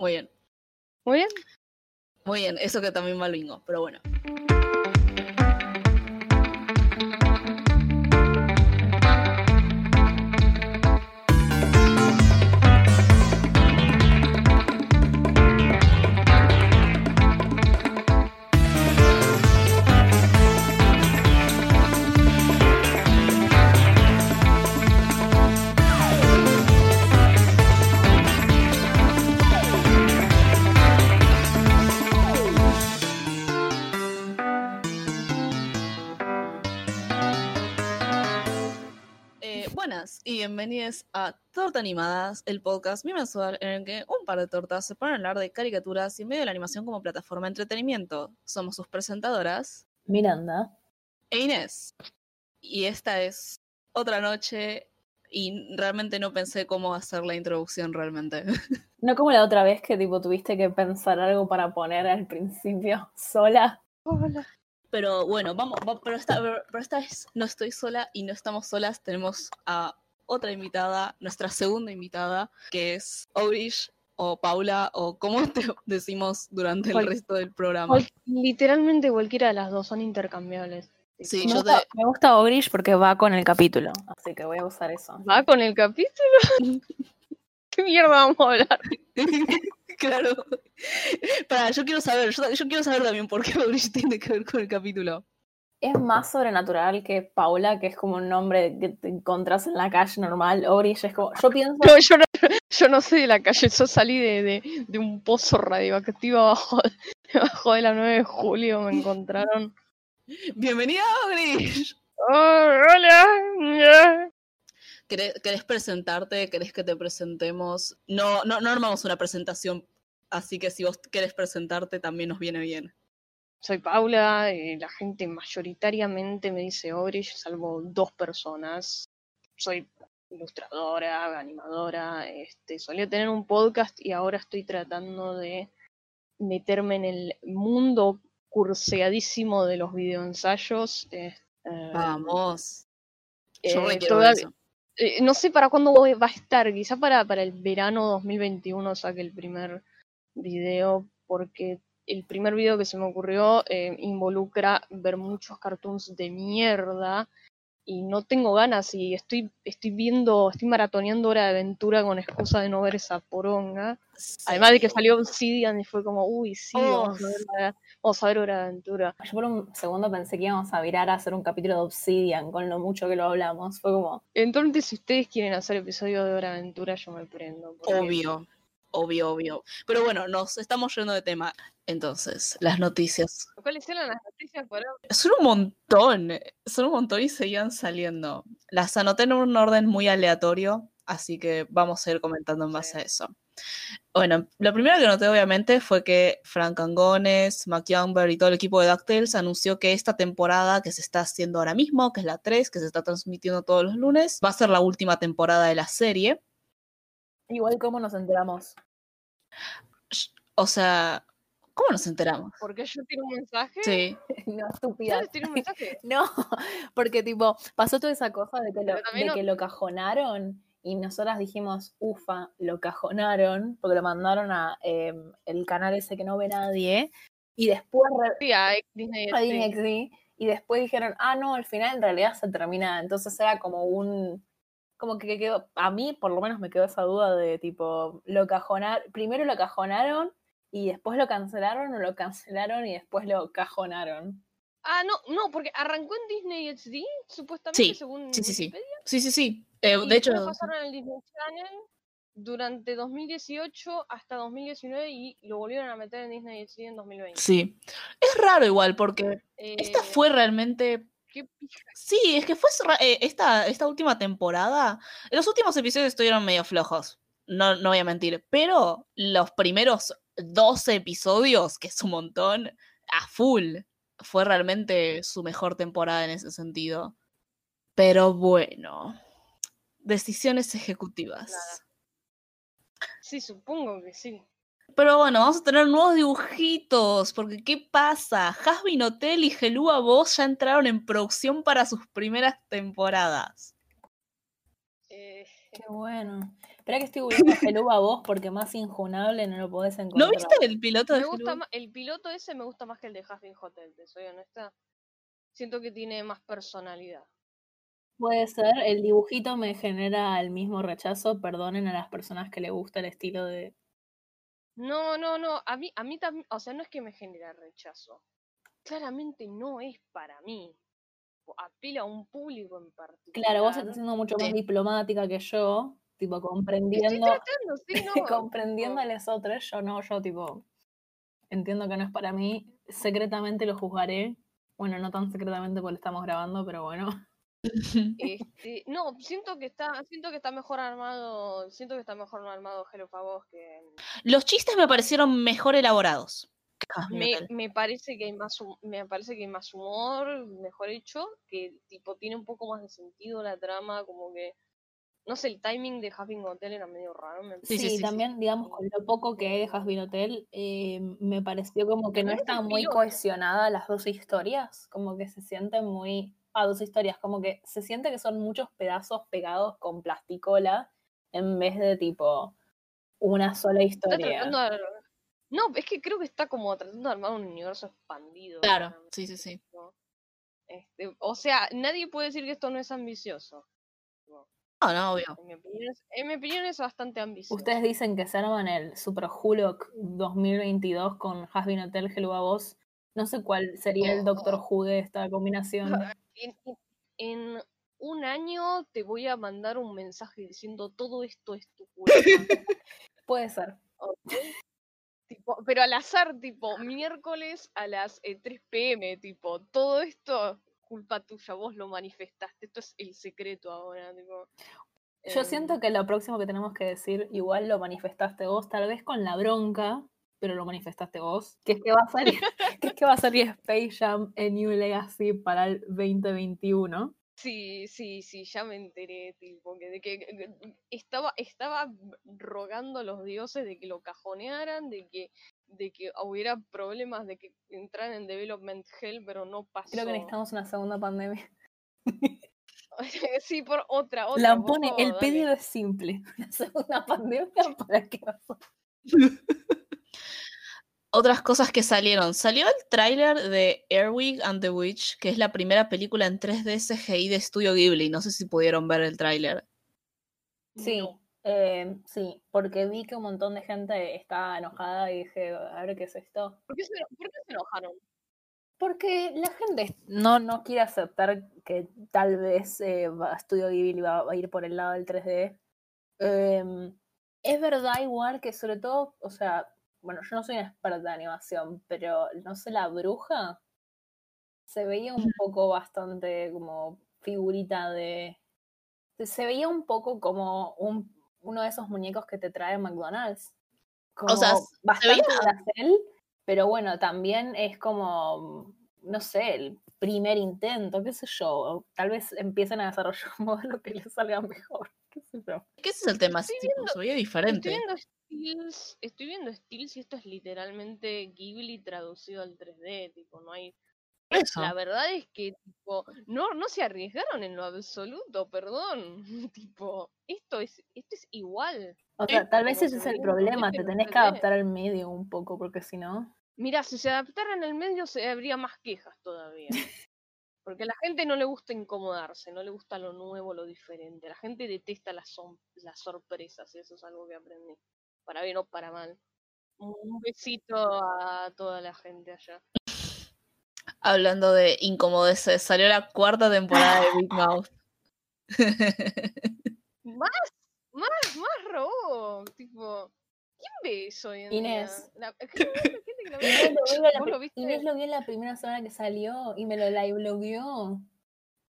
Muy bien. Muy bien. Muy bien, eso que también va al bingo, pero bueno. Buenas y bienvenidos a Torta Animadas, el podcast bimensual en el que un par de tortas se ponen a hablar de caricaturas y medio de la animación como plataforma de entretenimiento. Somos sus presentadoras, Miranda. e Inés. Y esta es otra noche y realmente no pensé cómo hacer la introducción realmente. No como la otra vez que tipo tuviste que pensar algo para poner al principio sola. Hola. Pero bueno, vamos, va- pero, esta, pero esta vez no estoy sola y no estamos solas. Tenemos a otra invitada, nuestra segunda invitada, que es Aurish o Paula o como te decimos durante el resto del programa. Literalmente cualquiera de las dos son intercambiables. Sí, me, yo gusta, te... me gusta Ogrish porque va con el capítulo, así que voy a usar eso. ¿Va con el capítulo? ¿Qué mierda vamos a hablar? claro. Para, yo quiero saber, yo, yo quiero saber también por qué Aurish tiene que ver con el capítulo. Es más sobrenatural que Paula, que es como un nombre que te encontrás en la calle normal. Ogrish es como, yo pienso, No, yo no, yo no soy de la calle, yo salí de, de, de un pozo radioactivo abajo, debajo de la 9 de julio, me encontraron. Bienvenida, Aurish. Oh, hola. ¿Querés, presentarte? ¿Querés que te presentemos? No, no, no armamos una presentación, así que si vos querés presentarte también nos viene bien. Soy Paula, eh, la gente mayoritariamente me dice Orish, salvo dos personas. Soy ilustradora, animadora, este, solía tener un podcast y ahora estoy tratando de meterme en el mundo curseadísimo de los videoensayos. eh, eh, Vamos. eh, Yo requiero toda- eso. Eh, no sé para cuándo va a estar, quizá para, para el verano 2021 saque el primer video, porque el primer video que se me ocurrió eh, involucra ver muchos cartoons de mierda y no tengo ganas y estoy, estoy viendo, estoy maratoneando Hora de Aventura con excusa de no ver esa poronga. Además de que salió Obsidian y fue como, uy, sí, vamos, a Oh. ver, la- vamos a ver Hora de Aventura. yo por un segundo pensé que íbamos a virar a hacer un capítulo de Obsidian con lo mucho que lo hablamos. Fue como, Entonces, si ustedes quieren hacer episodio de Hora de Aventura, yo me prendo. porque- Obvio, obvio, obvio. Pero bueno, nos estamos yendo de tema. Entonces, las noticias. ¿Cuáles eran las noticias para Son un montón, son un montón y seguían saliendo. Las anoté en un orden muy aleatorio, así que vamos a ir comentando en base Sí. a eso. Bueno, lo primero que noté obviamente fue que Frank Angones, Mac Youngberg y todo el equipo de DuckTales anunció que esta temporada que se está haciendo ahora mismo, que es la 3, que se está transmitiendo todos los lunes, va a ser la última temporada de la serie. Igual cómo nos enteramos. O sea, ¿cómo nos enteramos? ¿Por qué yo tiro un mensaje? Sí. no, ¿Yo estúpida. les tiro un mensaje? No, porque tipo, pasó toda esa cosa de que lo, de no- que lo cajonaron y nosotras dijimos, ufa, lo cajonaron, porque lo mandaron a em, el canal ese que no ve nadie, y después Sí, a Disney. XD, y después dijeron, ah, no, al final en realidad se termina, entonces era como un, como que quedó, a mí por lo menos me quedó esa duda de tipo, lo cajonaron, primero lo cajonaron y después lo cancelaron o lo cancelaron y después lo cajonaron. Ah, no, no, porque arrancó en Disney XD, supuestamente, Sí, según sí, sí, sí. Wikipedia, Sí, sí, sí. Eh, y de hecho, pasaron al Disney Channel durante 2018 hasta 2019 y lo volvieron a meter en Disney XD en 2020. sí. Es raro igual porque esta Eh, fue realmente qué pija. Sí, es que fue eh, esta, esta última temporada. Los últimos episodios estuvieron medio flojos. No, no voy a mentir. Pero los primeros 12 episodios, que es un montón, a full. Fue realmente su mejor temporada en ese sentido. Pero bueno. Decisiones ejecutivas. Sí, supongo que sí. Pero bueno, vamos a tener nuevos dibujitos, porque ¿qué pasa? Hasbin Hotel y Gelúa Boss ya entraron en producción para sus primeras temporadas. Eh, Qué bueno. Espera que estoy volviendo a Hello a vos porque más injunable no lo podés encontrar. ¿No viste el piloto de Me gusta ma- el piloto ese me gusta más que el de Hasbin Hotel, te soy honesta. Siento que tiene más personalidad. Puede ser, el dibujito me genera el mismo rechazo. Perdonen a las personas que le gusta el estilo de. No, no, no, a mí, a mí también, o sea, no es que me genera rechazo. Claramente no es para mí. Apela a un público en particular. Claro, vos estás siendo mucho más Sí. diplomática que yo, tipo comprendiendo, tratando, sí, no. comprendiendo a los otros. Yo no, yo tipo entiendo que no es para mí. Secretamente lo juzgaré. Bueno, no tan secretamente porque lo estamos grabando, pero bueno. Este, no, siento que está, siento que está mejor armado, siento que está mejor armado Hello Favos que Los chistes me parecieron mejor elaborados. me, me parece que hay más me parece que hay más humor, mejor hecho, que tipo tiene un poco más de sentido la trama, como que no sé, el timing de Having Hotel era medio raro, me Sí, Sí, sí, sí, sí. también, digamos, con lo poco que hay de Hasbin Hotel, eh, me pareció como que no están muy cohesionadas las dos historias, como que se sienten muy... Ah, dos historias, como que se siente que son muchos pedazos pegados con plasticola en vez de tipo una sola historia. de No, es que creo que está como tratando de armar un universo expandido. Claro, sí, sí, sí. ¿no? Este, o sea, nadie puede decir que esto no es ambicioso. No, no, obvio. En mi opinión es, en mi opinión es bastante ambicioso. Ustedes dicen que se arman el Super Hulk 2022 con Hasbin Hotel, Hello a Vos. No sé cuál sería el Doctor Who de esta combinación. en, un año te voy a mandar un mensaje diciendo todo esto es tu culpa. Puede ser. pero al azar, tipo, miércoles a las eh, 3 pm, tipo, todo esto, culpa tuya, vos lo manifestaste, esto es el secreto ahora, tipo. Yo em, siento que lo próximo que tenemos que decir, igual lo manifestaste vos, tal vez con la bronca, pero lo manifestaste vos, que es que va a salir, que es que va a salir Space Jam en New Legacy para el 2021. Sí, sí, sí, ya me enteré, tipo, que, de que estaba, estaba rogando a los dioses de que lo cajonearan, de que, de que hubiera problemas de que entraran en development hell, pero no pasó. Creo que necesitamos una segunda pandemia. sí, por otra, otra. La pone, favor, el dale. pedido es simple. Una segunda pandemia para que Otras cosas que salieron. Salió el tráiler de Airwig and the Witch, que es la primera película en 3D CGI de Estudio Ghibli. No sé si pudieron ver el tráiler. Sí, eh, sí, porque vi que un montón de gente estaba enojada y dije, a ver qué es esto. ¿Por qué se, por qué se enojaron? Porque la gente no, no quiere aceptar que tal vez eh, Studio Ghibli va, va a ir por el lado del 3D. Em, es verdad igual que sobre todo, o sea, bueno, yo no soy una experta de animación, pero no sé, la bruja se veía un poco bastante como figurita de... Se veía un poco como un, uno de esos muñecos que te trae McDonald's. Como sea, se bastante veía- pero bueno, también es como, no sé, el primer intento, qué sé yo. Tal vez empiecen a desarrollar un modelo que les salga mejor. qué sé yo. ¿Qué ese es el tema? Tipo, se veía diferente. Estoy viendo Steels, estoy viendo Steels y esto es literalmente Ghibli traducido al 3D, tipo, no hay... Eso. La verdad es que, tipo, no, no se arriesgaron en lo absoluto, perdón. tipo, esto es, esto es igual. O sea, tal vez ese es el problema, te tenés que 3D. adaptar al medio un poco, porque si no... Mira, si se adaptaran al medio se habría más quejas todavía. Porque a la gente no le gusta incomodarse, no le gusta lo nuevo, lo diferente. La gente detesta las, son- las sorpresas, y eso es algo que aprendí. Para bien o para mal. Un besito a toda la gente allá. Hablando de incomodeces, salió la cuarta temporada de Big Mouth. Más, más, más robo. Tipo, ¿quién ve eso hoy en Inés. día? La. Inés lo, vio vio la primera semana que salió y me lo live blogueó.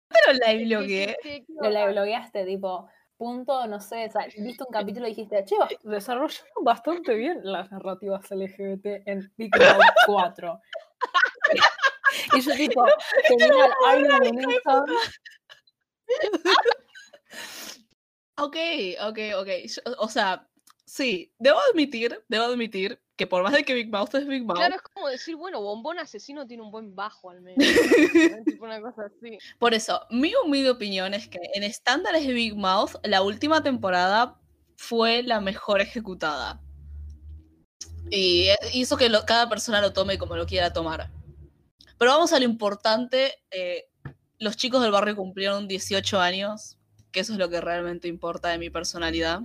Pero la ¿Qué- qué- blogueé. Lo live blogueaste, tipo, punto, no sé, o sea, viste un capítulo y dijiste, che, desarrollaron bastante bien las narrativas LGBT en Big Mouth 4. y yo tipo, tenía el Iron Ok, ok, ok. Yo- o sea, sí, debo admitir, debo admitir que por más de que Big Mouth es Big Mouth, Claro, es como decir, bueno, Bombón Asesino tiene un buen bajo al menos. ¿no? tipo una cosa así. por eso, mi humilde opinión es que en estándares de Big Mouth, la última temporada fue la mejor ejecutada. Y hizo que lo- cada persona lo tome como lo quiera tomar. Pero vamos a lo importante. eh, los chicos del barrio cumplieron 18 años, que eso es lo que realmente importa de mi personalidad.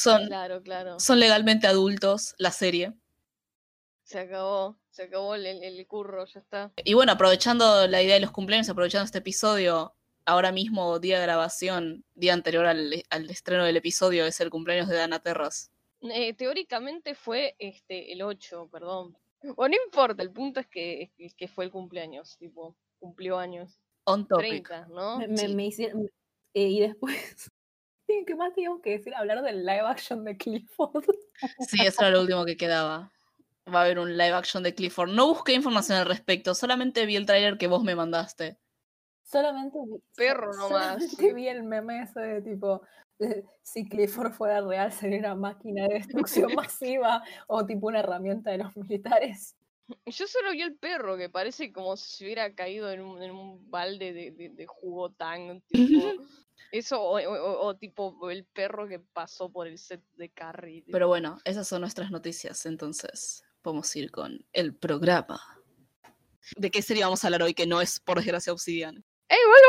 Son, Claro, claro. son legalmente adultos, la serie. Se acabó, se acabó el, el- curro, ya está. Y bueno, aprovechando la idea de los cumpleaños, aprovechando este episodio, ahora mismo, día de grabación, día anterior al, al estreno del episodio, es el cumpleaños de Dana Terras. Eh, teóricamente fue este el 8, perdón. O no importa, el punto es que, es que fue el cumpleaños, tipo, cumplió años. On topic. 30, ¿no? Me, me- Sí. me hicieron. eh, y después. ¿Qué más teníamos que decir? Hablar del live action de Clifford. Sí, eso era lo último que quedaba. Va a haber un live action de Clifford. No busqué información al respecto, solamente vi el tráiler que vos me mandaste. Solamente vi, Perro nomás. solamente vi el meme ese de tipo. Si Clifford fuera real, sería una máquina de destrucción masiva o tipo una herramienta de los militares. Yo solo vi el perro, que parece como si se hubiera caído en un, en un balde de, de, de jugo tang, tipo, Eso, o, o- o- o tipo el perro que pasó por el set de Carrie. Pero bueno, esas son nuestras noticias, entonces podemos ir con el programa. ¿De qué serie vamos a hablar hoy que no es, por desgracia, Obsidian?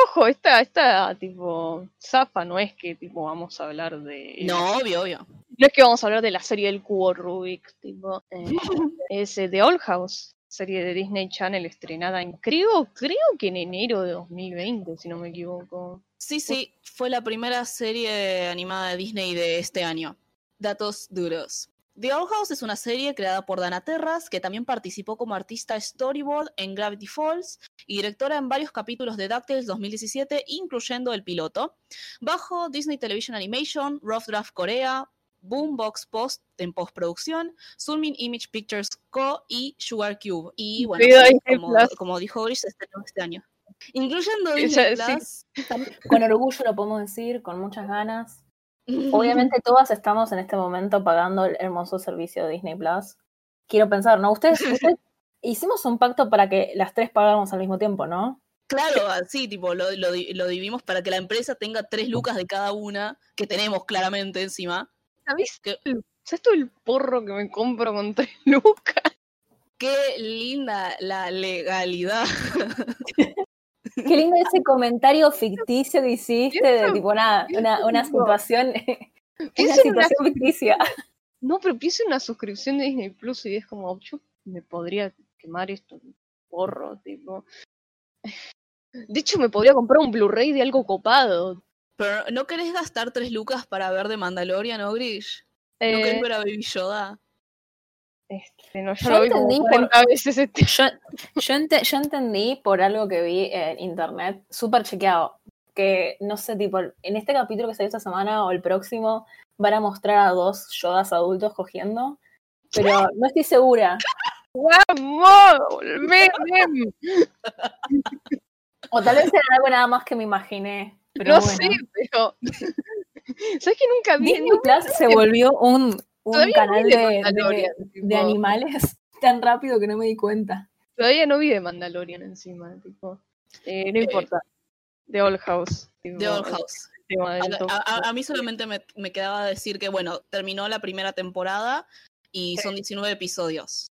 Ojo, esta, esta, tipo, Zafa, no es que, tipo, vamos a hablar de... No, obvio, obvio. No es que vamos a hablar de la serie del cubo Rubik, tipo, eh, es eh, The Old House, serie de Disney Channel estrenada en, creo, creo que en enero de 2020, si no me equivoco. Sí, sí, fue la primera serie animada de Disney de este año. Datos duros. The Old House es una serie creada por Dana Terras, que también participó como artista storyboard en Gravity Falls y directora en varios capítulos de DuckTales 2017, incluyendo el piloto, bajo Disney Television Animation, Rough Draft Corea, Boombox Post en postproducción, Zulmin Image Pictures Co. y Sugar Cube. Y bueno, sí, como, dijo Gris, estrenó este año. Incluyendo Esa- Disney sí. Plus, Con orgullo lo podemos decir, con muchas ganas. Obviamente todas estamos en este momento pagando el hermoso servicio de Disney Plus. Quiero pensar, ¿no? Ustedes, ustedes- hicimos un pacto para que las tres pagáramos al mismo tiempo, ¿no? Claro, así, tipo, lo, lo, lo dividimos para que la empresa tenga tres lucas de cada una, que tenemos claramente encima. ¿Sabes? ¿Qué? ¿Sabes todo el porro que me compro con tres lucas? Qué linda la legalidad. Qué lindo ese comentario ficticio que hiciste de tipo una, una, una situación, una Pienso en una situación ficticia. No, pero pienso en una suscripción de Disney Plus y es como, yo me podría quemar esto un porro, tipo. De hecho, me podría comprar un Blu-ray de algo copado. Pero ¿no querés gastar tres lucas para ver de Mandalorian o Grish? ¿No Eh, querés ver a Baby Yoda? Este, no, yo, Yo lo vi como entendí por- 40 veces este. Yo, yo, ente- yo entendí por algo que vi en internet, súper chequeado, que no sé, tipo, en este capítulo que salió esta semana o el próximo van a mostrar a dos Yodas adultos cogiendo, pero no estoy segura. ¡Vamos! O tal vez era algo nada más que me imaginé. Pero No bueno. sé, pero. ¿Sabes que nunca vi? Disney Plus se volvió un, un Todavía canal de, de de- de animales tan rápido que no me di cuenta. Todavía no vi de Mandalorian encima, tipo. Eh, no Eh, importa. The Old House. tipo, The Old House. A, a- mí solamente me, me quedaba decir que, bueno, terminó la primera temporada y son 19 episodios.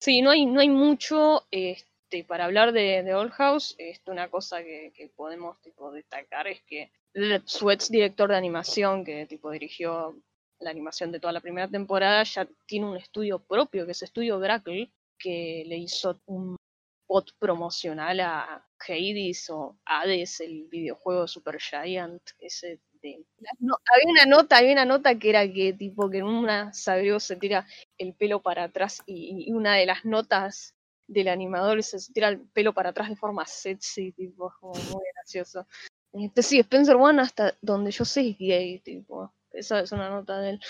Sí, no hay, no hay mucho este, para hablar de, de Old House. Este, una cosa que, que podemos tipo, destacar es que ex director de animación, que tipo dirigió la animación de toda la primera temporada, ya tiene un estudio propio, que es Estudio Grackle, que le hizo un spot promocional a Hades o Hades, el videojuego Super Giant, ese de... No, había una nota, había una nota que era que tipo que en una Sagreo se tira el pelo para atrás y, una de las notas del animador se tira el pelo para atrás de forma sexy, tipo, como muy gracioso. Este, sí, Spencer One hasta donde yo sé es gay, tipo. Esa es una nota de él.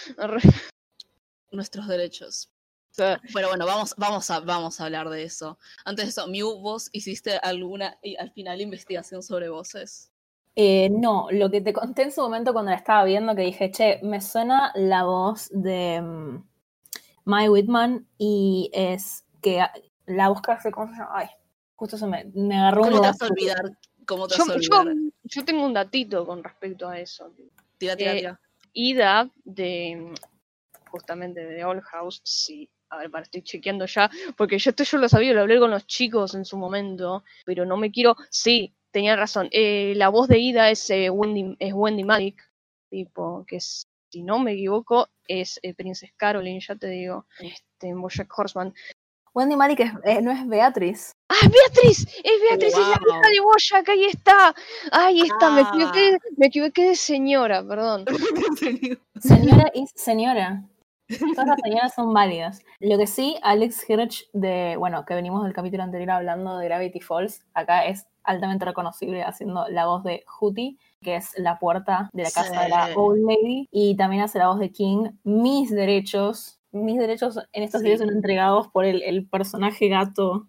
Nuestros derechos. Sea, Pero bueno, vamos, vamos, a, vamos a hablar de eso. Antes de eso, Mew, ¿vos hiciste alguna, y al final, investigación sobre voces? Eh, no, lo que te conté en su momento cuando la estaba viendo, que dije, che, me suena la voz de Mae Whitman y es que la voz que hace, ¿cómo se llama? Ay, justo se me, me agarró ¿Cómo un te vas a olvidar? ¿Cómo te yo, vas a yo- olvidar? yo tengo un datito con respecto a eso. Tira, tira, eh, tira. Ida de justamente de Old House, sí. A ver, para, estoy chequeando ya, porque yo esto yo lo sabía, lo hablé con los chicos en su momento, pero no me quiero. Sí, tenía razón. Eh, la voz de Ida es, eh, Wendy, es Wendy Malik, tipo, que si no me equivoco, es eh, Princess Caroline, ya te digo, este, en Bojack Horseman. Wendy Malik es- eh, no es Beatriz. ¡Ah, es Beatriz! ¡Es Beatriz! ¡Es la Wow. hija de Bojack! ¡Ahí está! ¡Ahí está! Me, Ah. equivoqué, me equivoqué de señora, perdón. Señora y señora. Todas las señoras son válidas. Lo que sí, Alex Hirsch, de, bueno, que venimos del capítulo anterior hablando de Gravity Falls, acá es altamente reconocible haciendo la voz de Hootie, que es la puerta de la casa de la. Old Lady, y también hace la voz de King. Mis derechos, mis derechos en estos Sí. videos son entregados por el, el personaje gato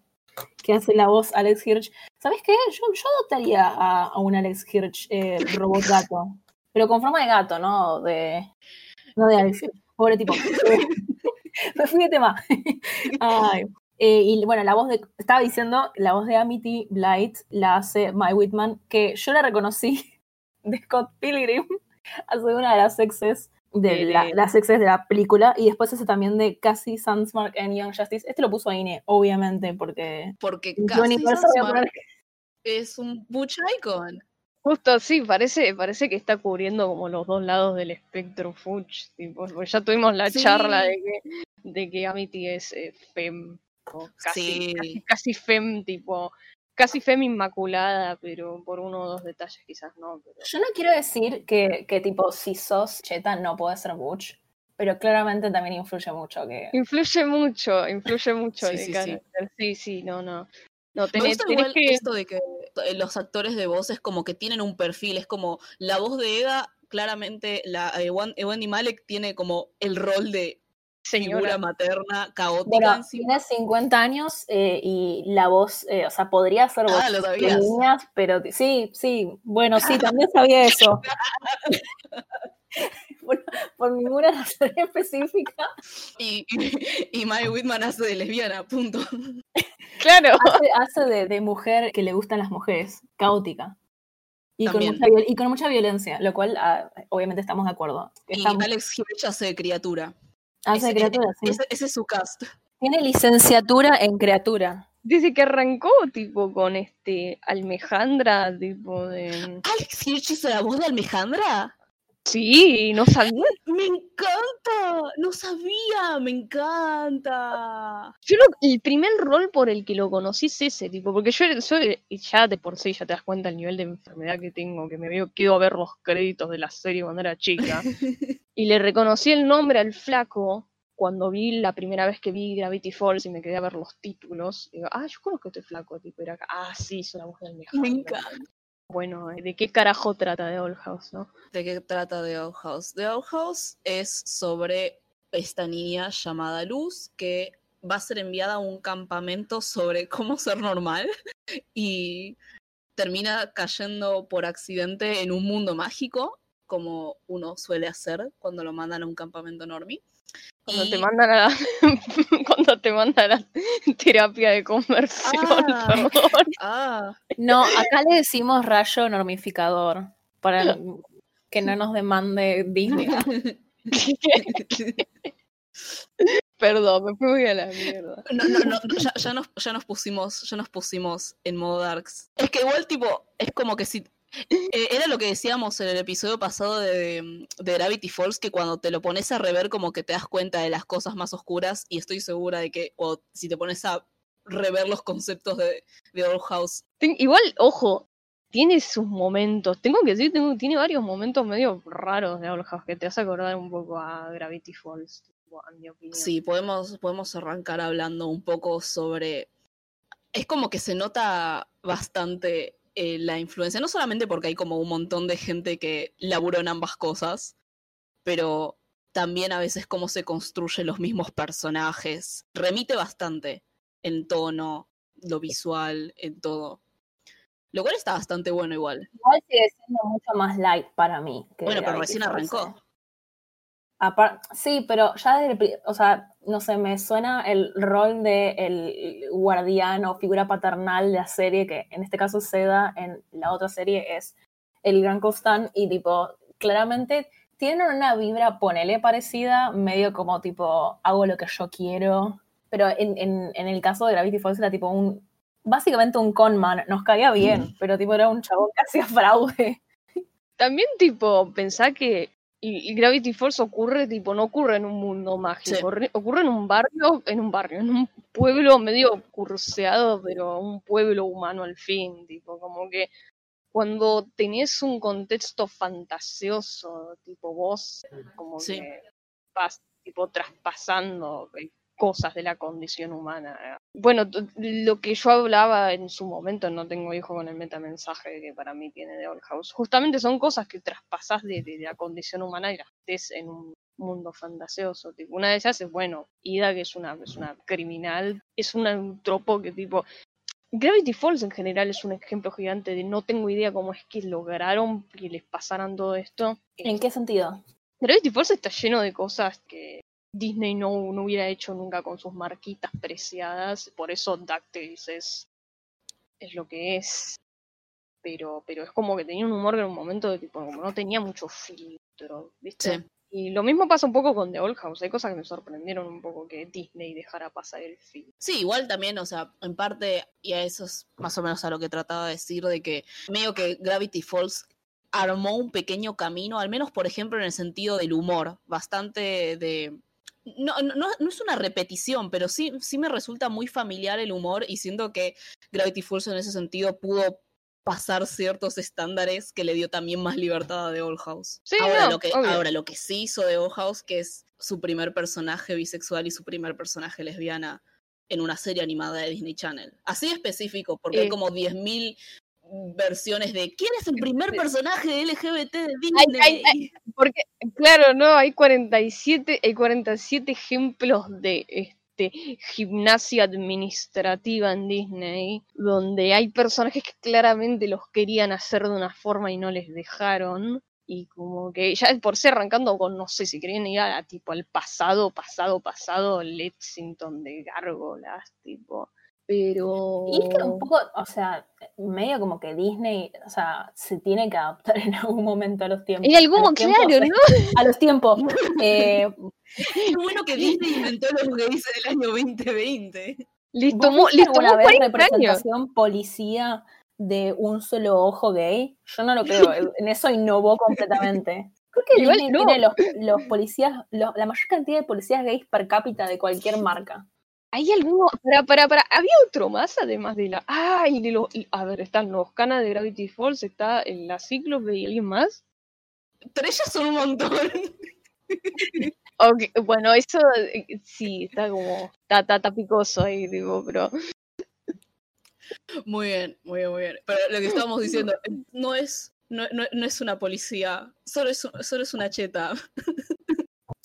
que hace la voz Alex Hirsch. ¿Sabes qué? Yo, yo adoptaría a, a un Alex Hirsch eh, robot gato, pero con forma de gato, ¿no? De, no de Alex Hirsch. Pobre tipo. Me fui de tema. Ay. Eh, y bueno, la voz de, estaba diciendo, la voz de Amity Blight la hace My Whitman, que yo la reconocí de Scott Pilgrim, hace una de las exes de la, de- las exes de la película, y después hace también de Cassie Sandsmark en Young Justice. Este lo puso Ine, obviamente, porque Porque a Sandsmark es un Butch Icon. Justo, sí, parece, parece que está cubriendo como los dos lados del espectro Fuchs. Tipo, porque ya tuvimos la Sí. charla de que, de que Amity es eh, fem, o casi, Sí. casi, casi fem, tipo, casi fem inmaculada, pero por uno o dos detalles quizás no. Pero... Yo no quiero decir que, que tipo, si sos cheta no puedes ser Butch, pero claramente también influye mucho que... Influye mucho, influye mucho Sí, el sí, sí. Sí, sí, no, no. No, Me tenés, gusta tenés igual que... esto de que los actores de voz es como que tienen un perfil, es como la voz de Eda, claramente la eh, eh, Wendy Malek tiene como el rol de figura Señora, materna caótica Bueno, encima. tiene 50 años eh, y la voz, eh, o sea, podría ser voz Ah, lo de niñas, pero sí, sí, bueno, sí, también sabía eso. por, por ninguna razón específica, Y, y, y Whitman hace de lesbiana, punto. claro. hace, hace de, de mujer que le gustan las mujeres, caótica. Y con, mucha, y con mucha violencia, lo cual ah, obviamente estamos de acuerdo. Y Alex Hirsch hace de criatura. Hace de ese- criatura, sí. Ese, ese es su cast. Tiene licenciatura en criatura. Desde que arrancó, tipo, con este Almejandra, tipo de... ¿Alex Hirsch hizo la voz de Almejandra? Sí, no sabía. ¡Me encanta! No sabía, me encanta. Yo lo- el primer rol por el que lo conocí es ese, tipo, porque yo soy, y ya de por sí ya te das cuenta el nivel de enfermedad que tengo, que me veo, quedo a ver los créditos de la serie cuando era chica. y le reconocí el nombre al flaco cuando vi la primera vez que vi Gravity Falls y me quedé a ver los títulos. Digo, ah, yo conozco a este flaco, tipo, era acá. Ah, sí, hizo la voz de Me Almejandra. encanta. Bueno, eh, ¿de qué carajo trata de Old House? ¿De qué trata The Owl House? The Owl House es sobre esta niña llamada Luz que va a ser enviada a un campamento sobre cómo ser normal y termina cayendo por accidente en un mundo mágico, como uno suele hacer cuando lo mandan a un campamento normie. Cuando te mandan a la, cuando te mandan a la terapia de conversión, Ah. perdón. Ah, No, acá le decimos rayo normificador para que no nos demande Disney. Perdón, me fui muy a la mierda. No, no, no, no, ya, ya nos, ya nos pusimos, ya nos pusimos en modo darks. Es que igual, tipo, es como que si. Eh, era lo que decíamos en el episodio pasado de, de Gravity Falls, que cuando te lo pones a rever, como que te das cuenta de las cosas más oscuras, y estoy segura de que o si te pones a rever los conceptos de, de Old House. Ten- igual, ojo, tiene sus momentos. Tengo que decir, tengo, tiene varios momentos medio raros de Old House que te hace acordar un poco a Gravity Falls, en mi opinión. Sí, podemos, podemos arrancar hablando un poco sobre. Es como que se nota bastante eh, la influencia, no solamente porque hay como un montón de gente que laburó en ambas cosas, pero también a veces cómo se construyen los mismos personajes. Remite bastante en tono, lo visual, en todo. Lo cual está bastante bueno igual. Igual sigue siendo mucho más light para mí. que Bueno, pero recién arrancó. Sí, pero ya desde el o sea, no sé, me suena el rol de el guardián o figura paternal de la serie, que en este caso Seda, en la otra serie es el gran Costan, y tipo, claramente tienen una vibra, ponele parecida, medio como tipo, hago lo que yo quiero. Pero en, en, en el caso de Gravity Falls era tipo un, básicamente un conman, nos caía bien, pero tipo era un chabón que hacía fraude. También, tipo, pensá que y, Gravity Falls ocurre, tipo, no ocurre en un mundo mágico, Sí. ocurre, ocurre en un barrio, en un barrio, en un pueblo medio curseado, pero un pueblo humano al fin, tipo, como que cuando tenés un contexto fantasioso, tipo vos, como Sí. que vas, tipo, traspasando cosas de la condición humana. Bueno, lo que yo hablaba en su momento, no tengo hijo con el metamensaje que para mí tiene de Old House, justamente son cosas que traspasás de, de la condición humana y las metés en un mundo fantasioso. Tipo, una de ellas es, bueno, Ida, que es una, es una criminal, es una- un tropo que tipo... Gravity Falls en general es un ejemplo gigante de no tengo idea cómo es que lograron que les pasaran todo esto. ¿En qué sentido? Gravity Falls está lleno de cosas que Disney no, no hubiera hecho nunca con sus marquitas preciadas, por eso DuckTales es, es lo que es. Pero, pero es como que tenía un humor que en un momento de tipo, como no tenía mucho filtro, ¿viste? Sí. Y lo mismo pasa un poco con The Old House. Hay cosas que me sorprendieron un poco que Disney dejara pasar el film. Sí, igual también, o sea, en parte, y a eso es más o menos a lo que trataba de decir, de que medio que Gravity Falls armó un pequeño camino, al menos por ejemplo en el sentido del humor, bastante de... No, no, es una repetición, pero sí, sí me resulta muy familiar el humor y siento que Gravity Falls en ese sentido pudo pasar ciertos estándares que le dio también más libertad a The Old House. Sí, ahora, no, lo que, obvio. ahora lo que sí hizo The Old House, que es su primer personaje bisexual y su primer personaje lesbiana en una serie animada de Disney Channel. Así específico, porque hay como 10.000 versiones de quién es el primer personaje de LGBT de Disney. ay, ay. Porque, claro, no, hay 47, hay 47 ejemplos de este gimnasia administrativa en Disney, donde hay personajes que claramente los querían hacer de una forma y no les dejaron. Y como que ya por ser arrancando con, no sé, si querían ir a, tipo al pasado, pasado, pasado, Lexington de gárgolas, tipo. Pero. Y es que un poco, o sea, medio como que Disney, o sea, se tiene que adaptar en algún momento a los tiempos. En algún, tiempos, claro, eh, ¿no? A los tiempos. Eh, Qué bueno que Disney inventó los gays en el año 2020. Les ¿vos tomó, les tomó vez 40 años. representación policía de un solo ojo gay? Yo no lo creo, en eso innovó completamente. Creo que Igual, Disney no. tiene los, los policías, los- la mayor cantidad de policías gays per cápita de cualquier marca. ¿Hay alguno? Para, para, para. ¿Había otro más además de la. Ah, y de los. y- A ver, están los canas de Gravity Falls, está en la Cíclope y alguien más. Tres ya son un montón. Ok, bueno, eso eh, sí, está como. Está, está, está picoso ahí, digo, pero. Muy bien, muy bien, muy bien. Pero lo que estábamos diciendo, no es, no, no- no es una policía, solo es, solo es una cheta.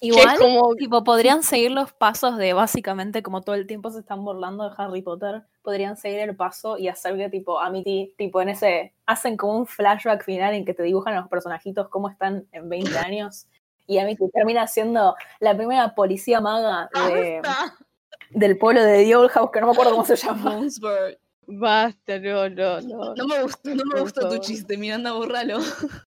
Igual, como. tipo, podrían seguir los pasos de básicamente, como todo el tiempo se están burlando de Harry Potter, podrían seguir el paso y hacer que, tipo, Amity, tipo, en ese, hacen como un flashback final en que te dibujan a los personajitos cómo están en 20 años. Y Amity termina siendo la primera policía maga de- ¡Basta! del pueblo de The Old House, que no me acuerdo cómo se llama. Basta, no, no, no. No me gustó, no me gustó tu chiste, Miranda, borralo.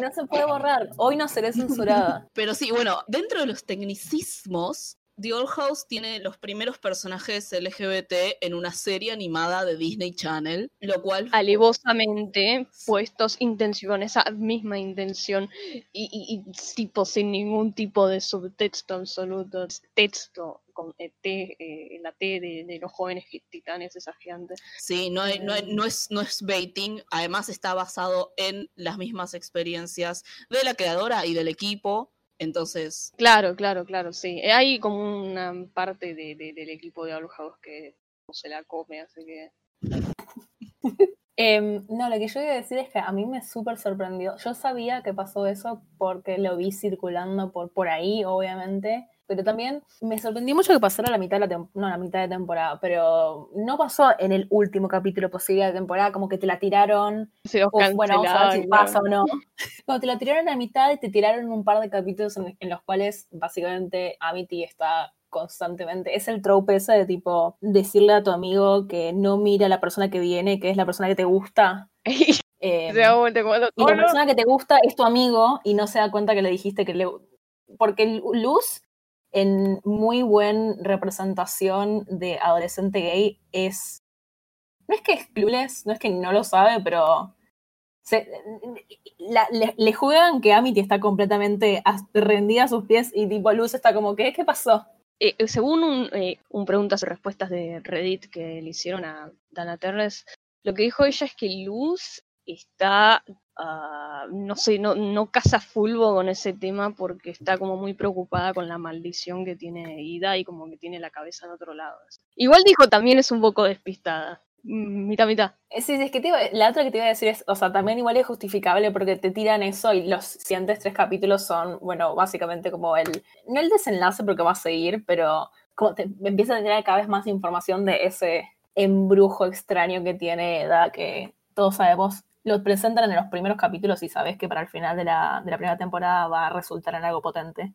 No se puede borrar. Hoy no seré censurada. Pero sí, bueno, dentro de los tecnicismos, The Old House tiene los primeros personajes LGBT en una serie animada de Disney Channel, lo cual alevosamente puestos intención, esa misma intención y, y- y tipo sin ningún tipo de subtexto absoluto, texto con eh, T, eh, la T de, de los jóvenes titanes, esa gigante. Sí, no, hay- no, hay- Em. no es, no es baiting, además está basado en las mismas experiencias de la creadora y del equipo, entonces, Claro, claro, claro, sí. Eh, Hay como una parte de- de- del equipo de House que no se la come, así que... Em, no, lo que yo iba a decir es que a mí me súper sorprendió. Yo sabía que pasó eso porque lo vi circulando por, por ahí, obviamente. Pero también me sorprendió mucho que pasara la mitad de la no la mitad de temporada, pero no pasó en el último capítulo posible de temporada, como que te la tiraron. Se o, bueno, vamos a ver si pasa o no. Como te la tiraron a mitad te tiraron un par de capítulos en, en los cuales básicamente Amity está constantemente. Es el trope ese de tipo decirle a tu amigo que no mira a la persona que viene, que es la persona que te gusta. Eh, vuelta como, y "Oh, la no". persona que te gusta es tu amigo y no se da cuenta que le dijiste que le... Porque Luz, en muy buena representación de adolescente gay, es... No es que es clueless, no es que no lo sabe, pero... le, juegan que Amity está completamente rendida a sus pies y tipo Luz está como, ¿qué? ¿Qué pasó? Eh, según un, eh, un preguntas y respuestas de Reddit que le hicieron a Dana Terres, lo que dijo ella es que Luz está, ah, no sé, no, no casa fulvo con ese tema porque está como muy preocupada con la maldición que tiene Ida y como que tiene la cabeza en otro lado. Igual dijo también es un poco despistada. Mm, Mitad, mitad. Eh, Sí, es que te la otra que te iba a decir es, o sea, también igual es justificable porque te tiran eso y los siguientes tres capítulos son, bueno, básicamente como el, no el desenlace porque va a seguir, pero como te empieza a tener cada vez más información de ese embrujo extraño que tiene Eda, que todos sabemos, lo presentan en los primeros capítulos y sabes que para el final de la, de la primera temporada va a resultar en algo potente.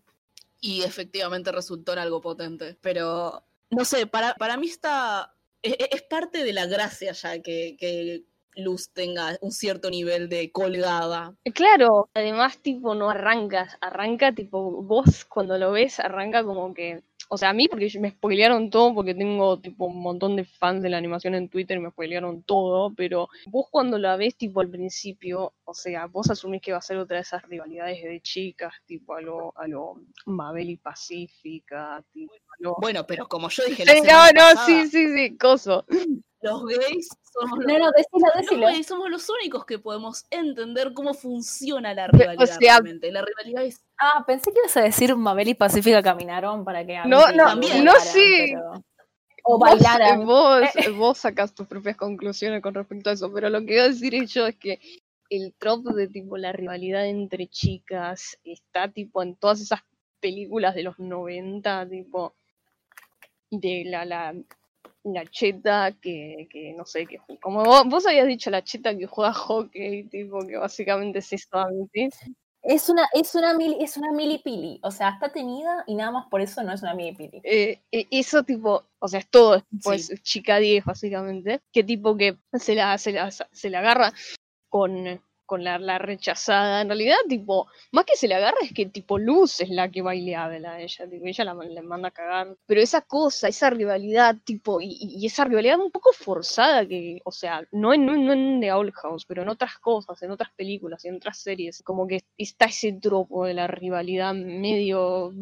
Y efectivamente resultó en algo potente. Pero, no sé, para, para mí está. Es, es parte de la gracia ya que, que Luz tenga un cierto nivel de colgada. Eh, Claro, además tipo no arrancas, arranca tipo vos cuando lo ves arranca como que, o sea, a mí porque me spoilearon todo porque tengo tipo un montón de fans de la animación en Twitter y me spoilearon todo, pero vos cuando la ves tipo al principio, o sea, vos asumís que va a ser otra de esas rivalidades de chicas, tipo a lo, a lo Mabel y Pacífica, tipo a lo... Bueno, pero como yo dije la Sí, no, no, pasada, sí, sí, sí, coso. los gays somos los, No, no, decilo, los decilo. gays somos los únicos que podemos entender cómo funciona la Pe- o rivalidad sea- realmente. La rivalidad es Ah, pensé que ibas a decir Mabel y Pacífica caminaron para que No, no, también. no, sí. pero- O Vos- bailaran. Vos, vos sacás tus propias conclusiones con respecto a eso, pero lo que iba a decir yo es que el trope de tipo la rivalidad entre chicas está tipo en todas esas películas de los 90, tipo de la, la, la cheta que, que no sé, que como vos, vos habías dicho, la cheta que juega hockey, tipo que básicamente es eso, ¿sí? Es una, es una mili, es una milipili. O sea, está tenida y nada más por eso no es una milipili. Eh, eh, eso tipo, o sea, es todo, es tipo, Sí. es chica 10 básicamente, que tipo que se la, se la, se la agarra con, con la, la rechazada, en realidad tipo, más que se la agarra es que tipo Luz es la que baileable a ella, tipo, ella la, le manda a cagar, pero esa cosa, esa rivalidad tipo, y, y- esa rivalidad un poco forzada que, o sea, no en, en The Owl House, pero en otras cosas, en otras películas, en otras series, como que está ese tropo de la rivalidad medio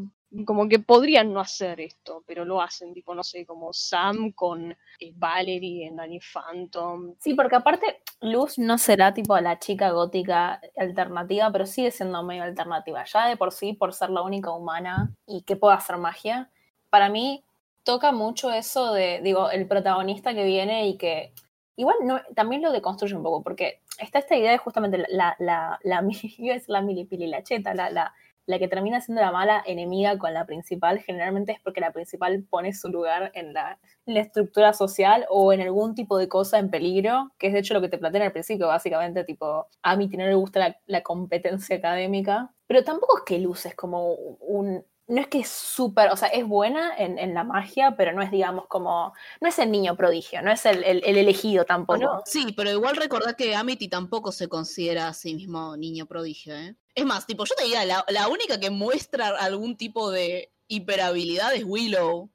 como que podrían no hacer esto, pero lo hacen, tipo, no sé, como Sam con eh, Valerie en Danny Phantom. Sí, porque aparte Luz no será tipo la chica gótica alternativa, pero sigue siendo medio alternativa. Ya de por sí, por ser la única humana y que pueda hacer magia, para mí toca mucho eso de, digo, el protagonista que viene y que igual no, también lo deconstruye un poco, porque está esta idea de justamente la, la, la, la, mili- iba a decir la milipili, la cheta, la, la, la que termina siendo la mala enemiga con la principal, generalmente es porque la principal pone su lugar en la, estructura social o en algún tipo de cosa en peligro, que es de hecho lo que te plantean al principio, básicamente, tipo, a mí no le gusta la, la competencia académica, pero tampoco es que Luz es como un... No es que es súper, o sea, es buena en, en la magia, pero no es, digamos, como... No es el niño prodigio, no es el, el- el elegido tampoco. no? Sí, pero igual recordad que Amity tampoco se considera a sí mismo niño prodigio, ¿eh? Es más, tipo, yo te diría, la, la única que muestra algún tipo de hiperhabilidad es Willow,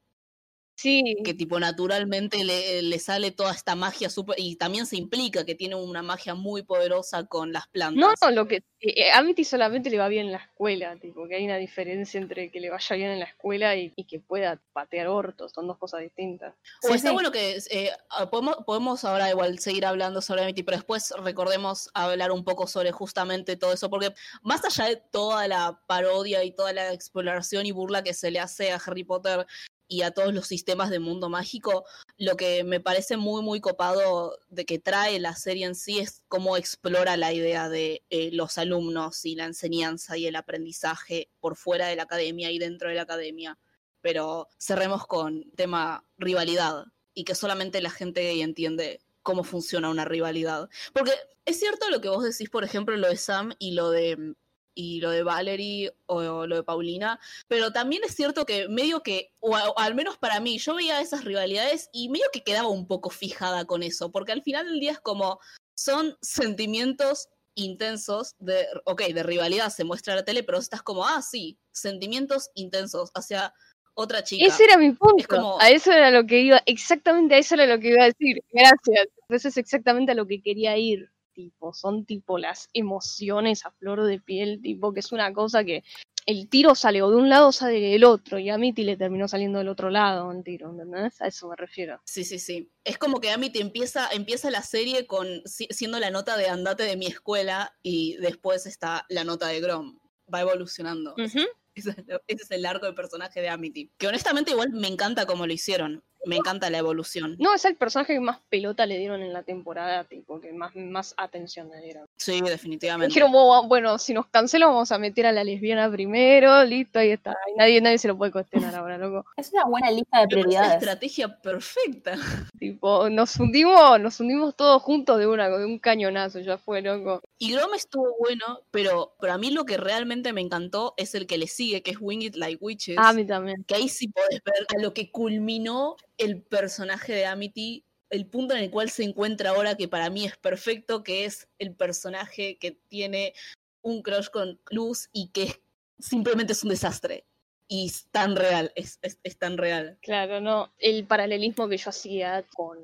Sí, que tipo naturalmente le, le sale toda esta magia super y también se implica que tiene una magia muy poderosa con las plantas. no, no, lo que eh, a Amity solamente le va bien en la escuela, tipo, que hay una diferencia entre que le vaya bien en la escuela y, y que pueda patear hortos, son dos cosas distintas. O Sí, está sí. bueno que eh, ah, podemos, podemos ahora igual seguir hablando sobre Amity, pero después recordemos hablar un poco sobre justamente todo eso, porque más allá de toda la parodia y toda la exploración y burla que se le hace a Harry Potter y a todos los sistemas de mundo mágico, lo que me parece muy, muy copado de que trae la serie en sí es cómo explora la idea de eh, los alumnos y la enseñanza y el aprendizaje por fuera de la academia y dentro de la academia. Pero cerremos con tema rivalidad y que solamente la gente gay entiende cómo funciona una rivalidad. Porque es cierto lo que vos decís, por ejemplo, lo de Sam y lo de y lo de Valerie o lo de Paulina, pero también es cierto que medio que, o, al menos para mí, yo veía esas rivalidades y medio que quedaba un poco fijada con eso, porque al final del día es como, son sentimientos intensos de, ok, de rivalidad se muestra en la tele, pero estás como, ah, sí, sentimientos intensos hacia otra chica. Ese era mi punto. Es como- A eso era lo que iba, exactamente a eso era lo que iba a decir. Gracias. Eso es exactamente a lo que quería ir. Tipo, son tipo las emociones a flor de piel, tipo, que es una cosa que el tiro sale o de un lado sale del otro, y a Mitty le terminó saliendo del otro lado el tiro, ¿entendés? A eso me refiero. Sí, sí, sí. Es como que Amity empieza, empieza la serie con si- siendo la nota de andate de mi escuela y después está la nota de Grom. Va evolucionando. Ese, es el- ese es el arco del personaje de Amity. Que honestamente igual me encanta cómo lo hicieron. Me encanta la evolución. No, es el personaje que más pelota le dieron en la temporada, tipo, que más, más atención le dieron. Sí, definitivamente. Dijeron, "Bueno, bueno, si nos cancela vamos a meter a la lesbiana primero, listo, ahí está. Y nadie, nadie se lo puede cuestionar ahora, loco. Es una buena lista de Me parece la prioridades. estrategia perfecta. Tipo, nos hundimos, nos hundimos todos juntos de una, de un cañonazo, ya fue, loco. Y Grom estuvo bueno, pero, pero a mí lo que realmente me encantó es el que le sigue, que es Wing It Like Witches. A mí también. que ahí sí podés ver a lo que culminó el personaje de Amity, el punto en el cual se encuentra ahora, que para mí es perfecto, que es el personaje que tiene un crush con Luz y que es- simplemente es un desastre. Y es tan real, es, es- tan real. Claro, no. El paralelismo que yo hacía con.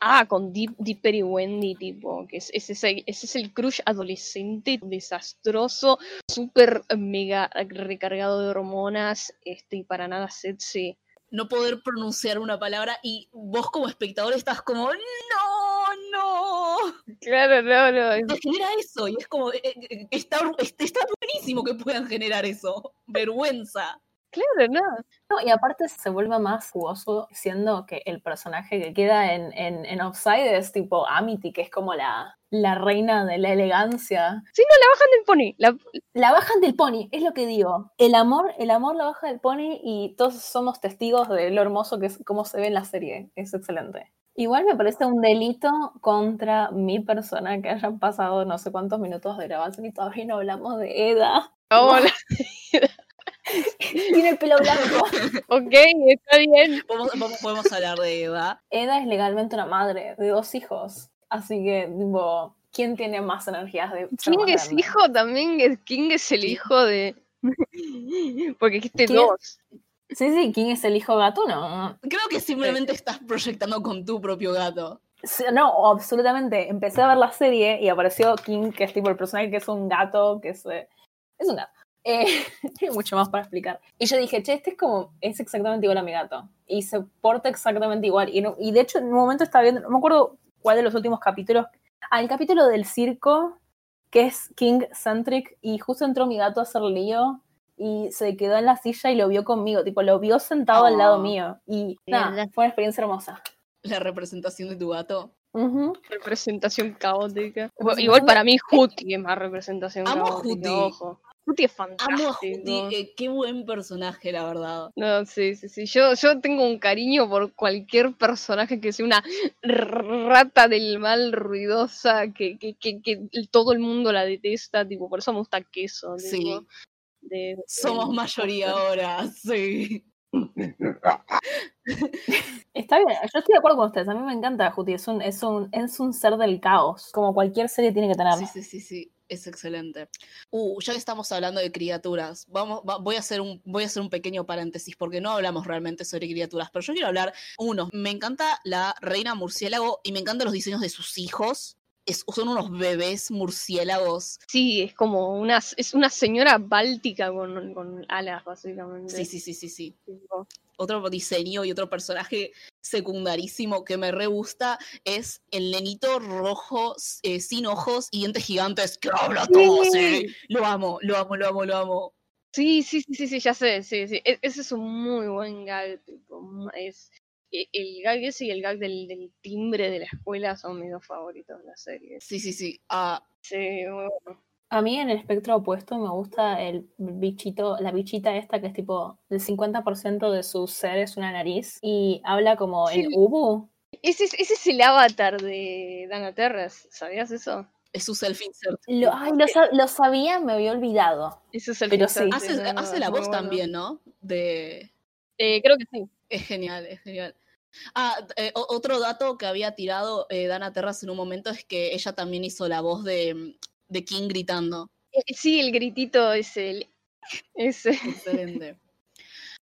Ah, con Deep, Dipper y Wendy, tipo, que es, es ese, ese es el crush adolescente desastroso, súper mega recargado de hormonas, este, y para nada sexy. No poder pronunciar una palabra y vos como espectador estás como, no, no. Claro, no, no. Te genera eso y es como, eh, eh, está, está buenísimo que puedan generar eso. Vergüenza. Claro, no. No, y aparte se vuelve más jugoso siendo que el personaje que queda en, en, en Offside es tipo Amity, que es como la, la reina de la elegancia. Sí, no, la bajan del pony. La, La bajan del pony, es lo que digo. El amor, el amor la baja del pony y todos somos testigos de lo hermoso que es cómo se ve en la serie. Es excelente. Igual me parece un delito contra mi persona que hayan pasado no sé cuántos minutos de grabación y todavía no hablamos de Eda. vamos, Tiene el pelo blanco. ok, está bien. Podemos, podemos- podemos hablar de Eva. Eda es legalmente una madre de dos hijos. Así que, tipo, ¿quién tiene más energías de King es grande? hijo también, es- King es el hijo de... Porque dijiste ¿Quién? dos. Sí, sí, ¿quién es el hijo gatuno? Creo que simplemente estás proyectando con tu propio gato. Sí, No, absolutamente. Empecé a ver la serie y apareció King, que es tipo el personaje que es un gato, que es, eh, es un gato. Eh, tiene mucho más para explicar. Y yo dije, che, este es como, es exactamente igual a mi gato. Y se porta exactamente igual. Y, no- y de hecho, en un momento estaba viendo, no me acuerdo cuál de los últimos capítulos. Ah, el capítulo del circo, que es King Centric, y justo entró mi gato a hacer lío. Y se quedó en la silla y lo vio conmigo, tipo, lo vio sentado al lado Oh. mío. Y nada, fue una experiencia hermosa. La representación de tu gato. Representación caótica. Representación Igual para mí Hootie es más representación Amo caótica, Hootie. ojo. Hootie es Amo a fantástico. Juti, eh, qué buen personaje, la verdad. No, sí, sí, sí. Yo, yo tengo un cariño por cualquier personaje que sea una rata del mal ruidosa, que, que, que, que todo el mundo la detesta, tipo, por eso me gusta queso. Sí. de- Somos de- mayoría ahora, sí. Está bien, yo estoy de acuerdo con ustedes. A mí me encanta Juti, es un, es un, es un ser del caos, como cualquier serie tiene que tener. Sí, sí, sí, sí. Es excelente. Uh, ya que estamos hablando de criaturas, vamos, va- voy, a hacer un, voy a hacer un pequeño paréntesis porque no hablamos realmente sobre criaturas, pero yo quiero hablar, uno, me encanta la reina murciélago y me encantan los diseños de sus hijos. Es- son unos bebés murciélagos. Sí, es como una, es una señora báltica con, con alas, básicamente. Sí, sí, sí, sí, sí. Tipo, otro diseño y otro personaje secundarísimo que me re gusta es el nenito rojo eh, sin ojos y dientes gigantes que habla todo así. Lo amo, lo amo, lo amo, lo amo. Sí, sí, sí, sí, sí, ya sé, sí, sí. E- ese es un muy buen gag, tipo, es el gag ese y el gag del, del timbre de la escuela son mis dos favoritos de la serie. Sí, sí, sí. Sí, muy bueno. A mí en el espectro opuesto me gusta el bichito, la bichita esta que es tipo, el 50% de su ser es una nariz y habla como el. Ubu. Ese es, ese es el avatar de Dana Terras, ¿sabías eso? es su self-insert. Lo, ay, lo, lo sabía, me había olvidado. Es el Pero insert, sí. Hace, no, hace la voz bueno. también, ¿no? De... Eh, creo que sí. Es genial, es genial. Ah, eh, otro dato que había tirado eh, Dana Terras en un momento es que ella también hizo la voz de, de King gritando. Eh, Sí, el gritito es el. Ese. Excelente.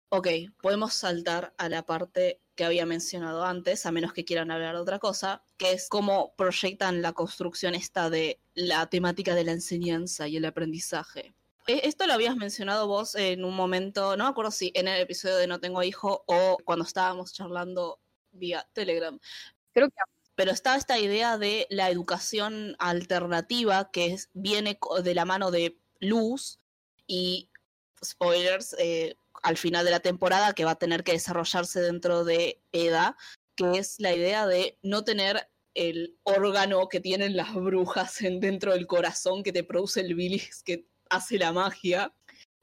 Ok, podemos saltar a la parte que había mencionado antes, a menos que quieran hablar de otra cosa, que es cómo proyectan la construcción esta de la temática de la enseñanza y el aprendizaje. E- Esto lo habías mencionado vos en un momento, no me acuerdo si en el episodio de No Tengo Hijo o cuando estábamos charlando vía Telegram, Creo que pero está esta idea de la educación alternativa que es- viene de la mano de Luz y spoilers eh, al final de la temporada que va a tener que desarrollarse dentro de Eda, que es la idea de no tener el órgano que tienen las brujas en, dentro del corazón que te produce el bilis que hace la magia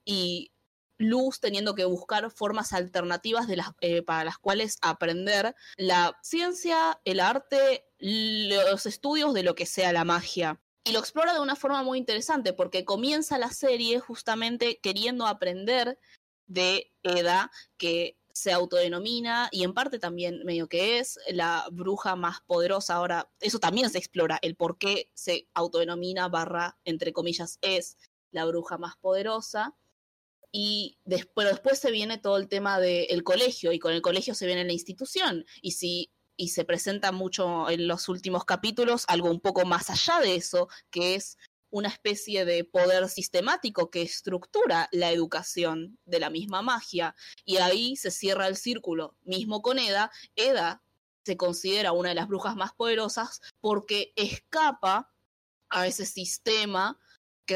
y Luz teniendo que buscar formas alternativas eh, para las cuales aprender la ciencia, el arte, los estudios de lo que sea la magia. Y lo explora de una forma muy interesante porque comienza la serie justamente queriendo aprender de Eda, que se autodenomina y en parte también medio que es la bruja más poderosa. Ahora, eso también se explora, el por qué se autodenomina barra, entre comillas, es la bruja más poderosa. Y después, después se viene todo el tema del colegio, y con el colegio se viene la institución. Y si y se presenta mucho en los últimos capítulos algo un poco más allá de eso, que es una especie de poder sistemático que estructura la educación de la misma magia. Y ahí se cierra el círculo. Mismo con Eda, Eda se considera una de las brujas más poderosas porque escapa a ese sistema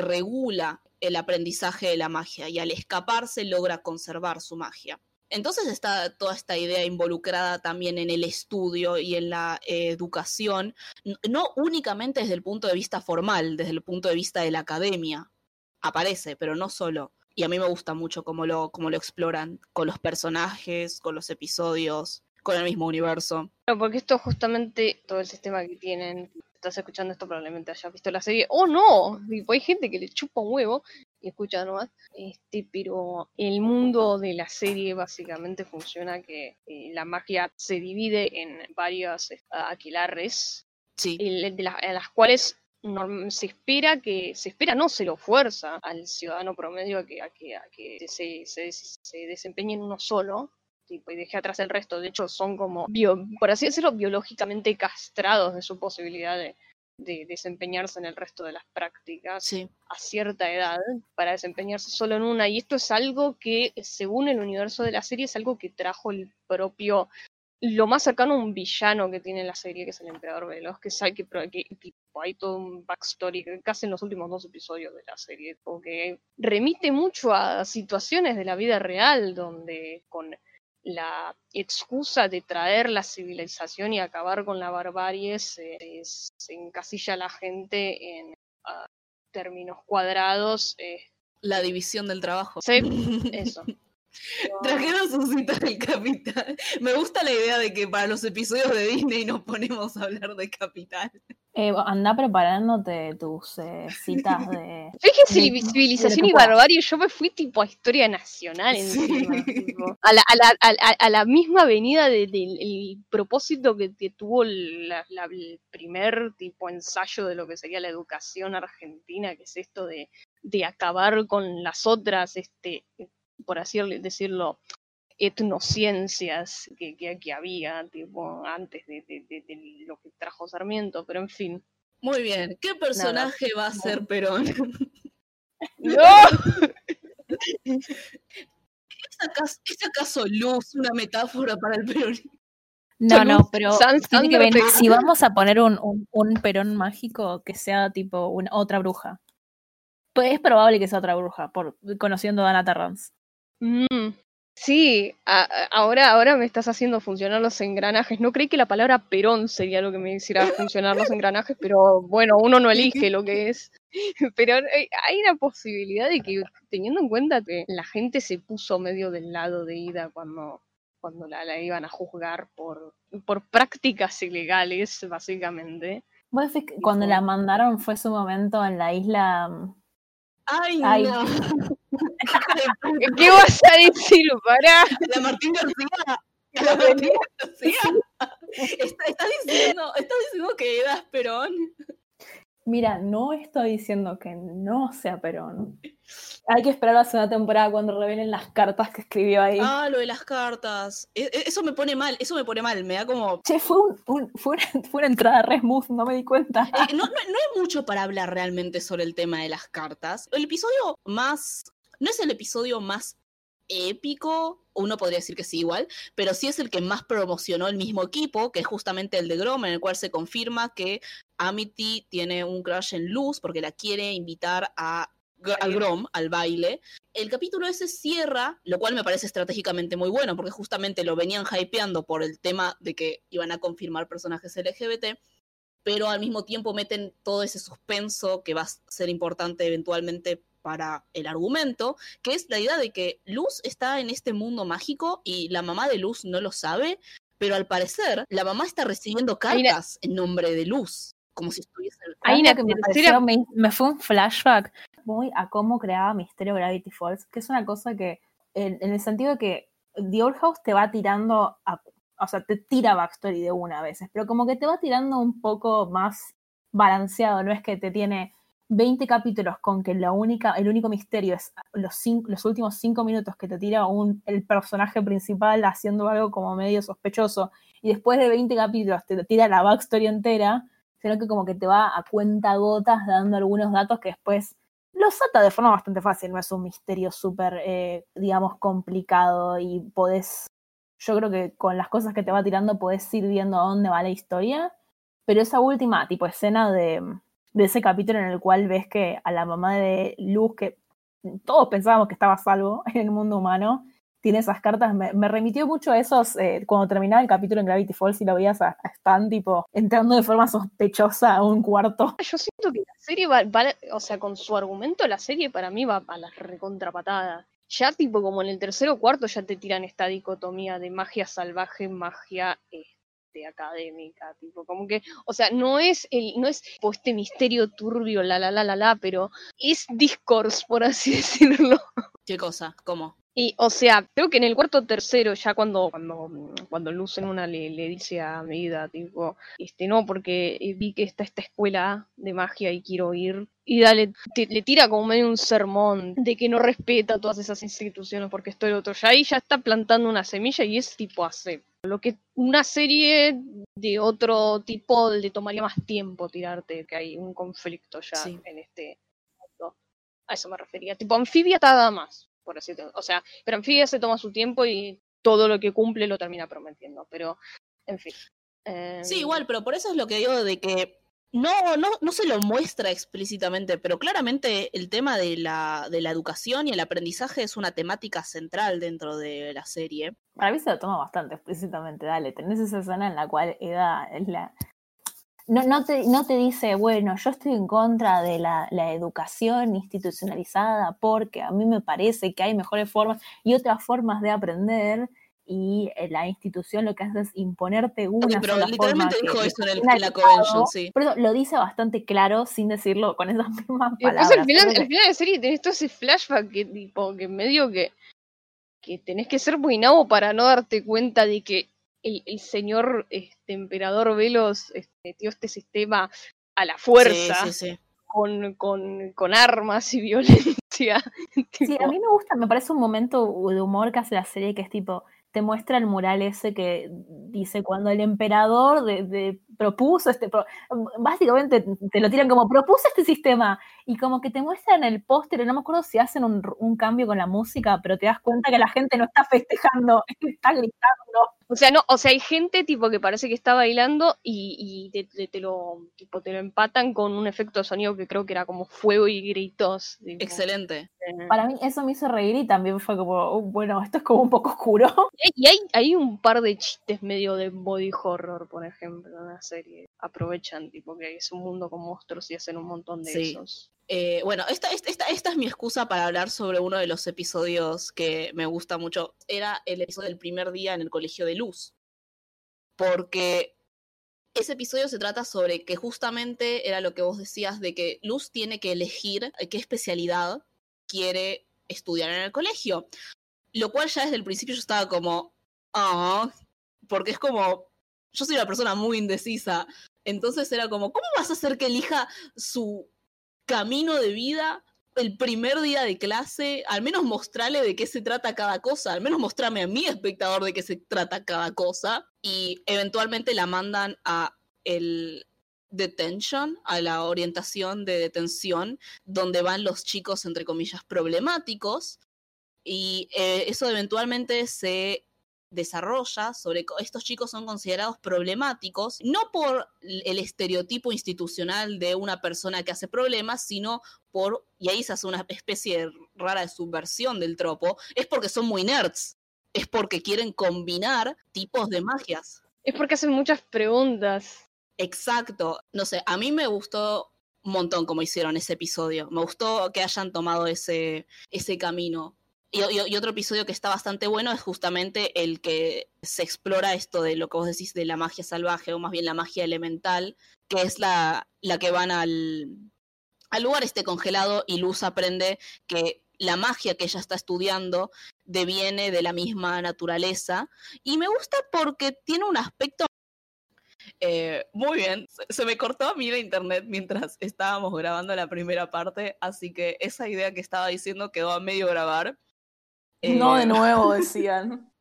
regula el aprendizaje de la magia y al escaparse logra conservar su magia. Entonces está toda esta idea involucrada también en el estudio y en la educación, no únicamente desde el punto de vista formal, desde el punto de vista de la academia. Aparece, pero no solo. Y a mí me gusta mucho cómo lo, cómo lo exploran, con los personajes, con los episodios, con el mismo universo. Porque esto justamente, todo el sistema que tienen, estás escuchando esto probablemente hayas visto la serie, ¡oh no! Tipo, hay gente que le chupa un huevo y escucha nomás, este, pero el mundo de la serie básicamente funciona que eh, la magia se divide en varios eh, aquelarres, Sí, el- de la- a las cuales se espera que, se espera, no se lo fuerza al ciudadano promedio a que, a que, a que se, se, se desempeñe en uno solo, tipo, y deje atrás el resto. De hecho, son como, bio- por así decirlo, biológicamente castrados de su posibilidad de, de desempeñarse en el resto de las prácticas sí. a cierta edad para desempeñarse solo en una. Y esto es algo que, según el universo de la serie, es algo que trajo el propio, lo más cercano a un villano que tiene la serie, que es el Emperador Veloz, que, sabe que, pro- que tipo, hay todo un backstory casi en los últimos dos episodios de la serie, porque remite mucho a situaciones de la vida real, donde con la excusa de traer la civilización y acabar con la barbarie se, se- se encasilla a la gente en ah, términos cuadrados. eh, La división del trabajo. sí, eso. Trajeron su cita del Capital. Me gusta la idea de que para los episodios de Disney nos ponemos a hablar de Capital. Eh, anda preparándote tus eh, citas de. Fíjese, de- civi- de civilización y barbarie, yo me fui tipo a historia nacional Sí. encima, tipo, a, la, a, la, a, la- a la misma avenida del el propósito que, que tuvo la- la- el primer tipo ensayo de lo que sería la educación argentina, que es esto de, de acabar con las otras, este, por así decirlo, etnociencias que, que, que había tipo, antes de, de- de- de lo que trajo Sarmiento, pero en fin. Muy bien. ¿Qué personaje va a ser Perón? ¡No! ¿Es acaso, es acaso luz una metáfora para el peronismo? No, no, pero San- que. Perón. Si vamos a poner un, un, un perón mágico, que sea tipo una otra bruja. Pues es probable que sea otra bruja, por conociendo a Dana Terrance. Mm, sí, a- ahora, ahora me estás haciendo funcionar los engranajes. No creí que la palabra perón sería lo que me hiciera funcionar los engranajes, pero bueno, uno no elige lo que es. Pero hay hay una posibilidad de que, teniendo en cuenta que la gente se puso medio del lado de Ida cuando, cuando la, la iban a juzgar por, por prácticas ilegales, básicamente. Vos decís que cuando la mandaron fue su momento en la isla. mm, ¡Ay, Ay. no! ¿Qué vas a decir? Pará. La Martín García. la ¿Estás diciendo, ¿Estás diciendo que Eda es Perón? Mira, no estoy diciendo que no sea Perón. Hay que esperar la segunda temporada cuando revelen las cartas que escribió ahí. Ah, lo de las cartas. E, e, eso me pone mal, eso me pone mal, me da como... Che, fue, un, fue, una, entrada re smooth, no me di cuenta. Eh, no, no, no hay mucho para hablar realmente sobre el tema de las cartas. El episodio más... No es el episodio más épico, uno podría decir que sí igual, pero sí es el que más promocionó el mismo equipo, que es justamente el de Grom, en el cual se confirma que Amity tiene un crush en Luz porque la quiere invitar a, al Grom, al baile. El capítulo ese cierra, lo cual me parece estratégicamente muy bueno, porque justamente lo venían hypeando por el tema de que iban a confirmar personajes LGBT, pero al mismo tiempo meten todo ese suspenso que va a ser importante eventualmente para el argumento, que es la idea de que Luz está en este mundo mágico y la mamá de Luz no lo sabe, pero al parecer la mamá está recibiendo cartas en nombre de Luz, como si estuviese... Hay una que me, fue un flashback muy a cómo creaba Misterio Gravity Falls, que es una cosa que, en, el sentido de que The Old House te va tirando, o sea, te tira backstory de una a veces, pero como que te va tirando un poco más balanceado, no es que te tiene 20 capítulos con que la única, el único misterio es los, los últimos 5 minutos que te tira un, el personaje principal haciendo algo como medio sospechoso y después de 20 capítulos te tira la backstory entera, sino que como que te va a cuenta gotas dando algunos datos que después los ata de forma bastante fácil, no es un misterio súper, eh, digamos, complicado y podés, yo creo que con las cosas que te va tirando podés ir viendo a dónde va la historia, pero esa última tipo escena de de ese capítulo en el cual ves que a la mamá de Luz, que todos pensábamos que estaba salvo en el mundo humano, tiene esas cartas, me, remitió mucho a esos, eh, cuando terminaba el capítulo en Gravity Falls y lo veías a, Stan, tipo, entrando de forma sospechosa a un cuarto. Yo siento que la serie va, o sea, con su argumento, la serie para mí va a la recontrapatada. Ya tipo como en el tercero cuarto ya te tiran esta dicotomía de magia salvaje, magia eh, académica, tipo, como que, o sea, no es el, no es este misterio turbio, la la la la la, pero es discourse, por así decirlo. ¿Qué cosa? ¿Cómo? Y, o sea, creo que en el cuarto tercero, ya cuando, cuando, cuando Luz en una le, le dice a Medida, tipo, este, no, porque vi que está esta escuela de magia y quiero ir. Y dale, le tira como medio un sermón de que no respeta todas esas instituciones porque esto y lo otro. Ya ahí ya está plantando una semilla y es tipo hace. Lo que una serie de otro tipo le tomaría más tiempo tirarte, que hay un conflicto ya en este mundo. A eso me refería. Tipo, anfibia nada más por así O sea, pero Anfibia se toma su tiempo y todo lo que cumple lo termina prometiendo, pero en fin. Sí, igual, em, pero por eso es lo que digo de que no, no, no se lo muestra explícitamente, pero claramente el tema de la, de la educación y el aprendizaje es una temática central dentro de la serie. Para mí se lo toma bastante explícitamente, dale, tenés esa escena en la cual Eda es la, no, no, te, no te dice, bueno, yo estoy en contra de la, educación institucionalizada porque a mí me parece que hay mejores formas y otras formas de aprender y eh, la institución lo que hace es imponerte una pero literalmente dijo eso en, el, la convention, sí. Pero lo dice bastante claro sin decirlo con esas mismas palabras. al final, al final de la serie tenés todo ese flashback que tipo que medio que que tenés que ser muy nabo para no darte cuenta de que el, señor este, emperador Velos este, dio este sistema a la fuerza. Con, con, con, armas y violencia. Sí, a mí me gusta, me parece un momento de humor que hace la serie que es tipo, te muestra el mural ese que dice cuando el emperador de, propuso este, básicamente te lo tiran como propuso este sistema y como que te muestran el póster, no me acuerdo si hacen un, un, cambio con la música, pero te das cuenta que la gente no está festejando, está gritando. O sea, no, o sea, hay gente tipo que parece que está bailando y, y te, lo, tipo, te lo empatan con un efecto de sonido que creo que era como fuego y gritos. Excelente. Eh. Para mí eso me hizo reír y también fue como, uh, bueno, esto es como un poco oscuro. Y hay, hay un par de chistes medio de body horror, por ejemplo, en la serie. Aprovechan, tipo, que es un mundo con monstruos y hacen un montón de esos. Eh, bueno, esta, esta, esta, es mi excusa para hablar sobre uno de los episodios que me gusta mucho. Era el episodio del primer día en el Colegio de Luz. Porque ese episodio se trata sobre que justamente era lo que vos decías de que Luz tiene que elegir qué especialidad quiere estudiar en el colegio. Lo cual ya desde el principio yo estaba como, ah, porque es como, yo soy una persona muy indecisa, entonces era como, ¿cómo vas a hacer que elija su camino de vida el primer día de clase? Al menos mostrarle de qué se trata cada cosa, al menos mostrarme a mi espectador de qué se trata cada cosa, y eventualmente la mandan a el detention, a la orientación de detención, donde van los chicos, entre comillas, problemáticos, y eh, eso eventualmente se desarrolla sobre estos chicos son considerados problemáticos, no por el estereotipo institucional de una persona que hace problemas, sino por, y ahí se hace una especie rara de subversión del tropo, es porque son muy nerds, es porque quieren combinar tipos de magias. Es porque hacen muchas preguntas. Exacto. No sé, a mí me gustó un montón como hicieron ese episodio. Me gustó que hayan tomado ese, ese camino. Y, otro episodio que está bastante bueno es justamente el que se explora esto de lo que vos decís de la magia salvaje, o más bien la magia elemental, que es la, la que van al, al lugar este congelado y Luz aprende que la magia que ella está estudiando deviene de la misma naturaleza. Y me gusta porque tiene un aspecto eh, muy bien, se me cortó a mí la internet mientras estábamos grabando la primera parte, así que esa idea que estaba diciendo quedó a medio grabar. No de eh, nuevo, decían.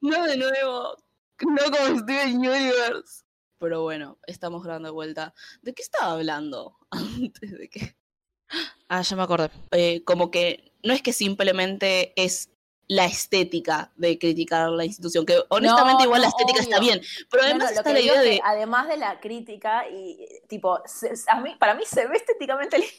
no de nuevo, no como Steven Universe. Pero bueno, estamos grabando de vuelta. ¿De qué estaba hablando antes de que...? Ah, ya me acordé. Eh, como que no es que simplemente es la estética de criticar la institución, que honestamente igual la estética está bien, pero además está la idea de... Además de la crítica, y tipo, a mí, para mí se ve estéticamente lindo.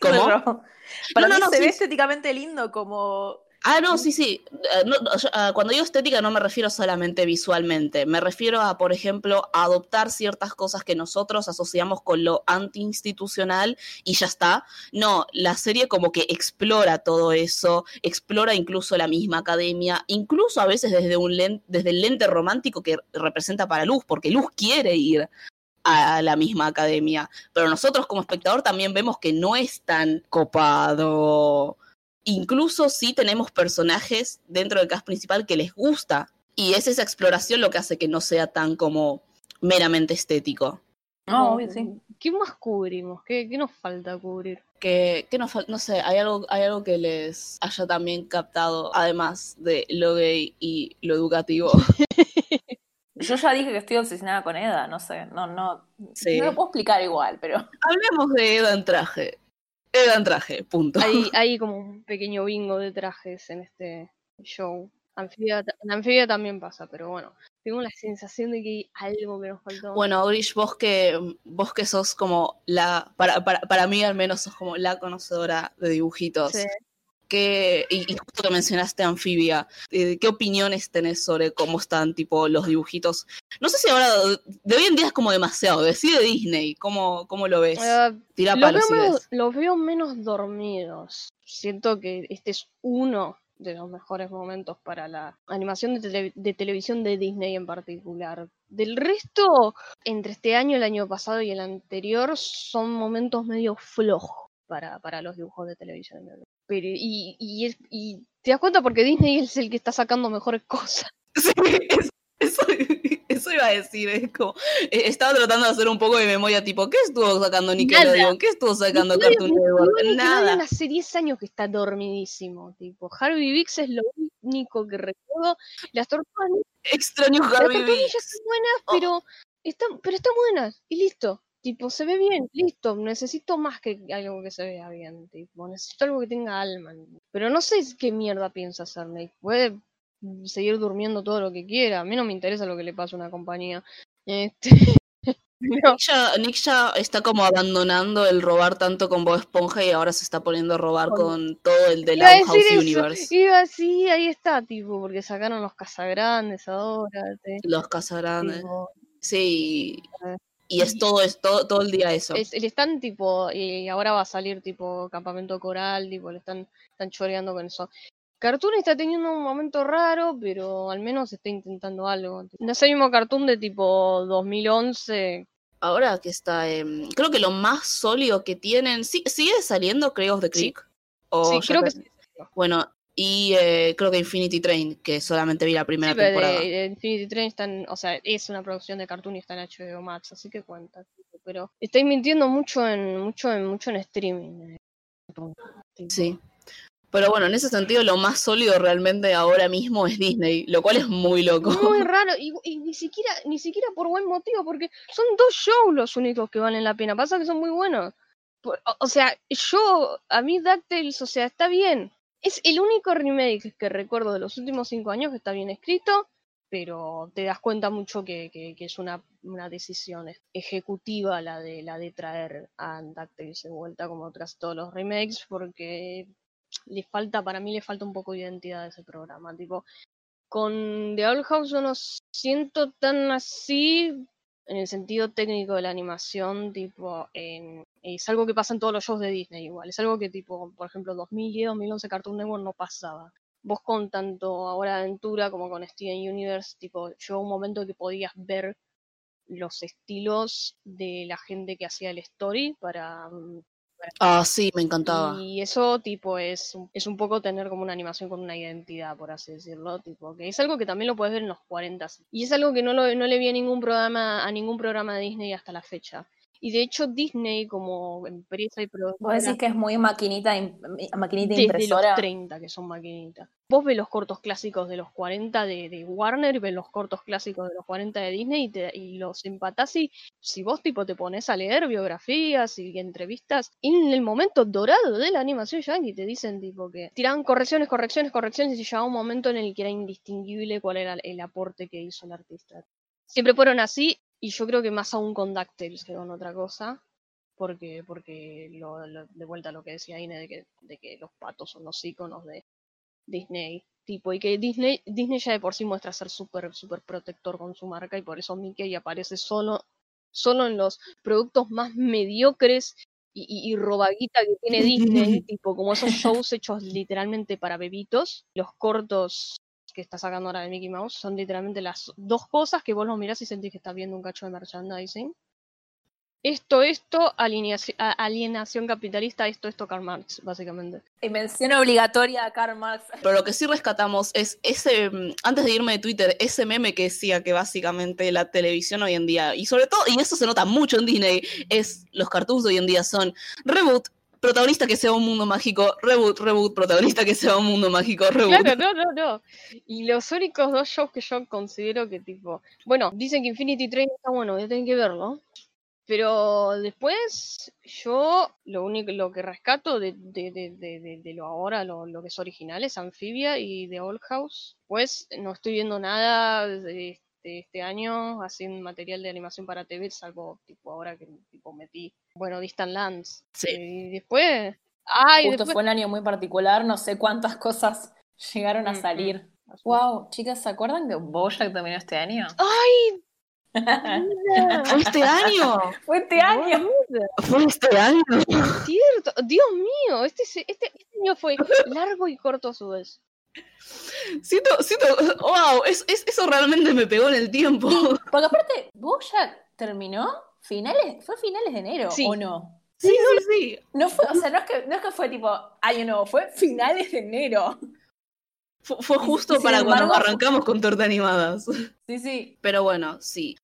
¿Cómo? Para mí se ve estéticamente lindo como Ah, no, sí, sí. Eh, ah, cuando digo estética no me refiero solamente visualmente, me refiero a, por ejemplo, adoptar ciertas cosas que nosotros asociamos con lo antiinstitucional y ya está. No, la serie como que explora todo eso, explora incluso la misma academia, incluso a veces desde, un desde el lente romántico que representa para Luz, porque Luz quiere ir a la misma academia, pero nosotros como espectador también vemos que no es tan copado incluso si tenemos personajes dentro del cast principal que les gusta. Y es esa exploración lo que hace que no sea tan como meramente estético. No, sí. ¿Qué más cubrimos? ¿Qué, qué nos falta cubrir? Que, que nos no sé, hay algo, hay algo que les haya también captado, además de lo gay y lo educativo. Yo ya dije que estoy obsesionada con Eda, no sé, no, no, no lo puedo explicar igual, pero. Hablemos de Eda en traje. Eran traje, punto. Hay, hay como un pequeño bingo de trajes en este show. Anfibia, en Anfibia también pasa, pero bueno, tengo la sensación de que hay algo que nos faltó. Bueno, Orish, vos que, vos que sos como la, para, para, para mí al menos sos como la conocedora de dibujitos. Sí y, justo que mencionaste Anfibia, eh, ¿qué opiniones tenés sobre cómo están tipo los dibujitos? No sé si ahora, de hoy en día es como demasiado, decide Disney, ¿cómo, cómo lo ves? Uh, Tira los, veo los veo menos dormidos. Siento que este es uno de los mejores momentos para la animación de, de, televisión de Disney en particular. Del resto, entre este año, el año pasado y el anterior, son momentos medio flojos para, para los dibujos de televisión. Pero, y, y, y, te das cuenta porque Disney es el que está sacando mejores cosas. Sí, eso, eso, iba a decir. Es como, eh, estaba tratando de hacer un poco de memoria, tipo, ¿qué estuvo sacando Nickelodeon? ¿Qué estuvo sacando Cartoon Network? Nada. hace 10 años que está dormidísimo. Tipo, Harvey Vix es lo único que recuerdo. Las tortugas. Extraño Harvey Las tortugas están buenas, oh. pero, están, pero están buenas. Y listo. Tipo, se ve bien, listo, necesito más que algo que se vea bien, tipo, necesito algo que tenga alma. Pero no sé qué mierda piensa hacer Nick. Puede seguir durmiendo todo lo que quiera, a mí no me interesa lo que le pasa a una compañía. Este... Nick, ya, está como abandonando el robar tanto con Bob Esponja y ahora se está poniendo a robar con, todo el de la House Universe. Iba, sí, ahí está, tipo, porque sacaron los Casagrandes ahora. Los Casagrandes. Sí. Y es todo, es todo, todo el día eso. Es, le están tipo, y ahora va a salir tipo campamento coral, tipo, le están, están choreando con eso. Cartoon está teniendo un momento raro, pero al menos está intentando algo. No es el mismo Cartoon de tipo 2011. Ahora que está, creo que lo más sólido que tienen, ¿sigue saliendo Creo de Creek? Sí, creo que sí. Bueno, Y eh, creo que Infinity Train, que solamente vi la primera Sí, pero temporada. de- de Infinity Train están, o sea, es una producción de cartoon y está en HBO Max, así que cuenta. Pero estáis mintiendo mucho en, mucho en, mucho en streaming. eh, Sí. Pero bueno, en ese sentido lo más sólido realmente ahora mismo es Disney, lo cual es muy loco. Muy raro, y, y ni siquiera, ni siquiera por buen motivo, porque son dos shows los únicos que valen la pena. Pasa que son muy buenos. Por- o, o sea, yo, a mí DuckTales, o sea, está bien. Es el único remake que recuerdo de los últimos cinco años que está bien escrito, pero te das cuenta mucho que, es una, decisión ejecutiva la de, la de traer a DuckTales de vuelta como tras todos los remakes, porque le falta, para mí le falta un poco de identidad a ese programa. Tipo, con The Owl House yo no siento tan así en el sentido técnico de la animación, tipo, es algo que pasa en todos los shows de Disney igual, es algo que tipo, por ejemplo, 2010, 2011 Cartoon Network no pasaba. Vos con tanto Ahora Aventura como con Steven Universe, tipo, llegó un momento que podías ver los estilos de la gente que hacía el story para, mm, Ah, sí, me encantaba. y eso, tipo, es, es un poco tener como una animación con una identidad, por así decirlo. Tipo, que es algo que también lo puedes ver en los 40. Y es algo que no, lo, no le vi a ningún programa, a ningún programa de Disney hasta la fecha. Y de hecho, Disney, como empresa y Vos productora, decís que es muy maquinita, maquinita desde impresora. los 30 que son maquinitas. Vos ves los cortos clásicos de los 40 de, de Warner, ves los cortos clásicos de los 40 de Disney y, te- y los empatás y si vos tipo te pones a leer biografías y entrevistas, en el momento dorado de la animación yankee te dicen tipo que tiraban correcciones, correcciones, correcciones y llegaba un momento en el que era indistinguible cuál era el aporte que hizo el artista. Siempre fueron así y yo creo que más aún con DuckTales que con otra cosa porque, porque lo, lo- de vuelta a lo que decía Ine de que, de que los patos son los iconos de Disney. Tipo, y que Disney, Disney ya de por sí muestra ser súper súper protector con su marca y por eso Mickey aparece solo, solo en los productos más mediocres y, y, y robaguita que tiene Disney, tipo como esos shows hechos literalmente para bebitos, los cortos que está sacando ahora de Mickey Mouse son literalmente las dos cosas que vos los mirás y sentís que estás viendo un cacho de merchandising. Esto, esto, alienación capitalista, esto, esto, Karl Marx, básicamente. Y mención obligatoria a Karl Marx. Pero lo que sí rescatamos es ese, antes de irme de Twitter, ese meme que decía que básicamente la televisión hoy en día, y sobre todo, y eso se nota mucho en Disney, es los cartoons de hoy en día son reboot, protagonista que sea un mundo mágico, reboot, reboot, protagonista que sea un mundo mágico, reboot. Claro, no, no, no. Y los únicos dos shows que yo considero que tipo. Bueno, dicen que Infinity Train está bueno, ya tienen que verlo. Pero después, yo lo único lo que rescato de, de, de, de, lo ahora, lo, lo que es original, es Amphibia y The Old House. Pues no estoy viendo nada este, este año así en material de animación para TV, salvo tipo ahora que tipo metí, bueno, Distant Lands. Sí. Y después. Ay, Justo después. fue un año muy particular, no sé cuántas cosas llegaron a Mm, mm. salir. Wow, chicas, ¿se acuerdan que Bojack terminó este año? ¡Ay! ¿Fue este año? Fue este año. ¿Fue este año? es cierto. Dios mío, este, se- este, este año fue largo y corto a su vez. Siento, siento, wow, es, es- eso realmente me pegó en el tiempo. Porque aparte, Bojack terminó finales, fue finales de enero, Sí. ¿o no? Sí, sí, sí. No fue, o sea, no es que, no es que fue tipo año nuevo, fue finales de enero. Fue, justo para cuando arrancamos con torta animadas. Sí, sí. Pero bueno, sí.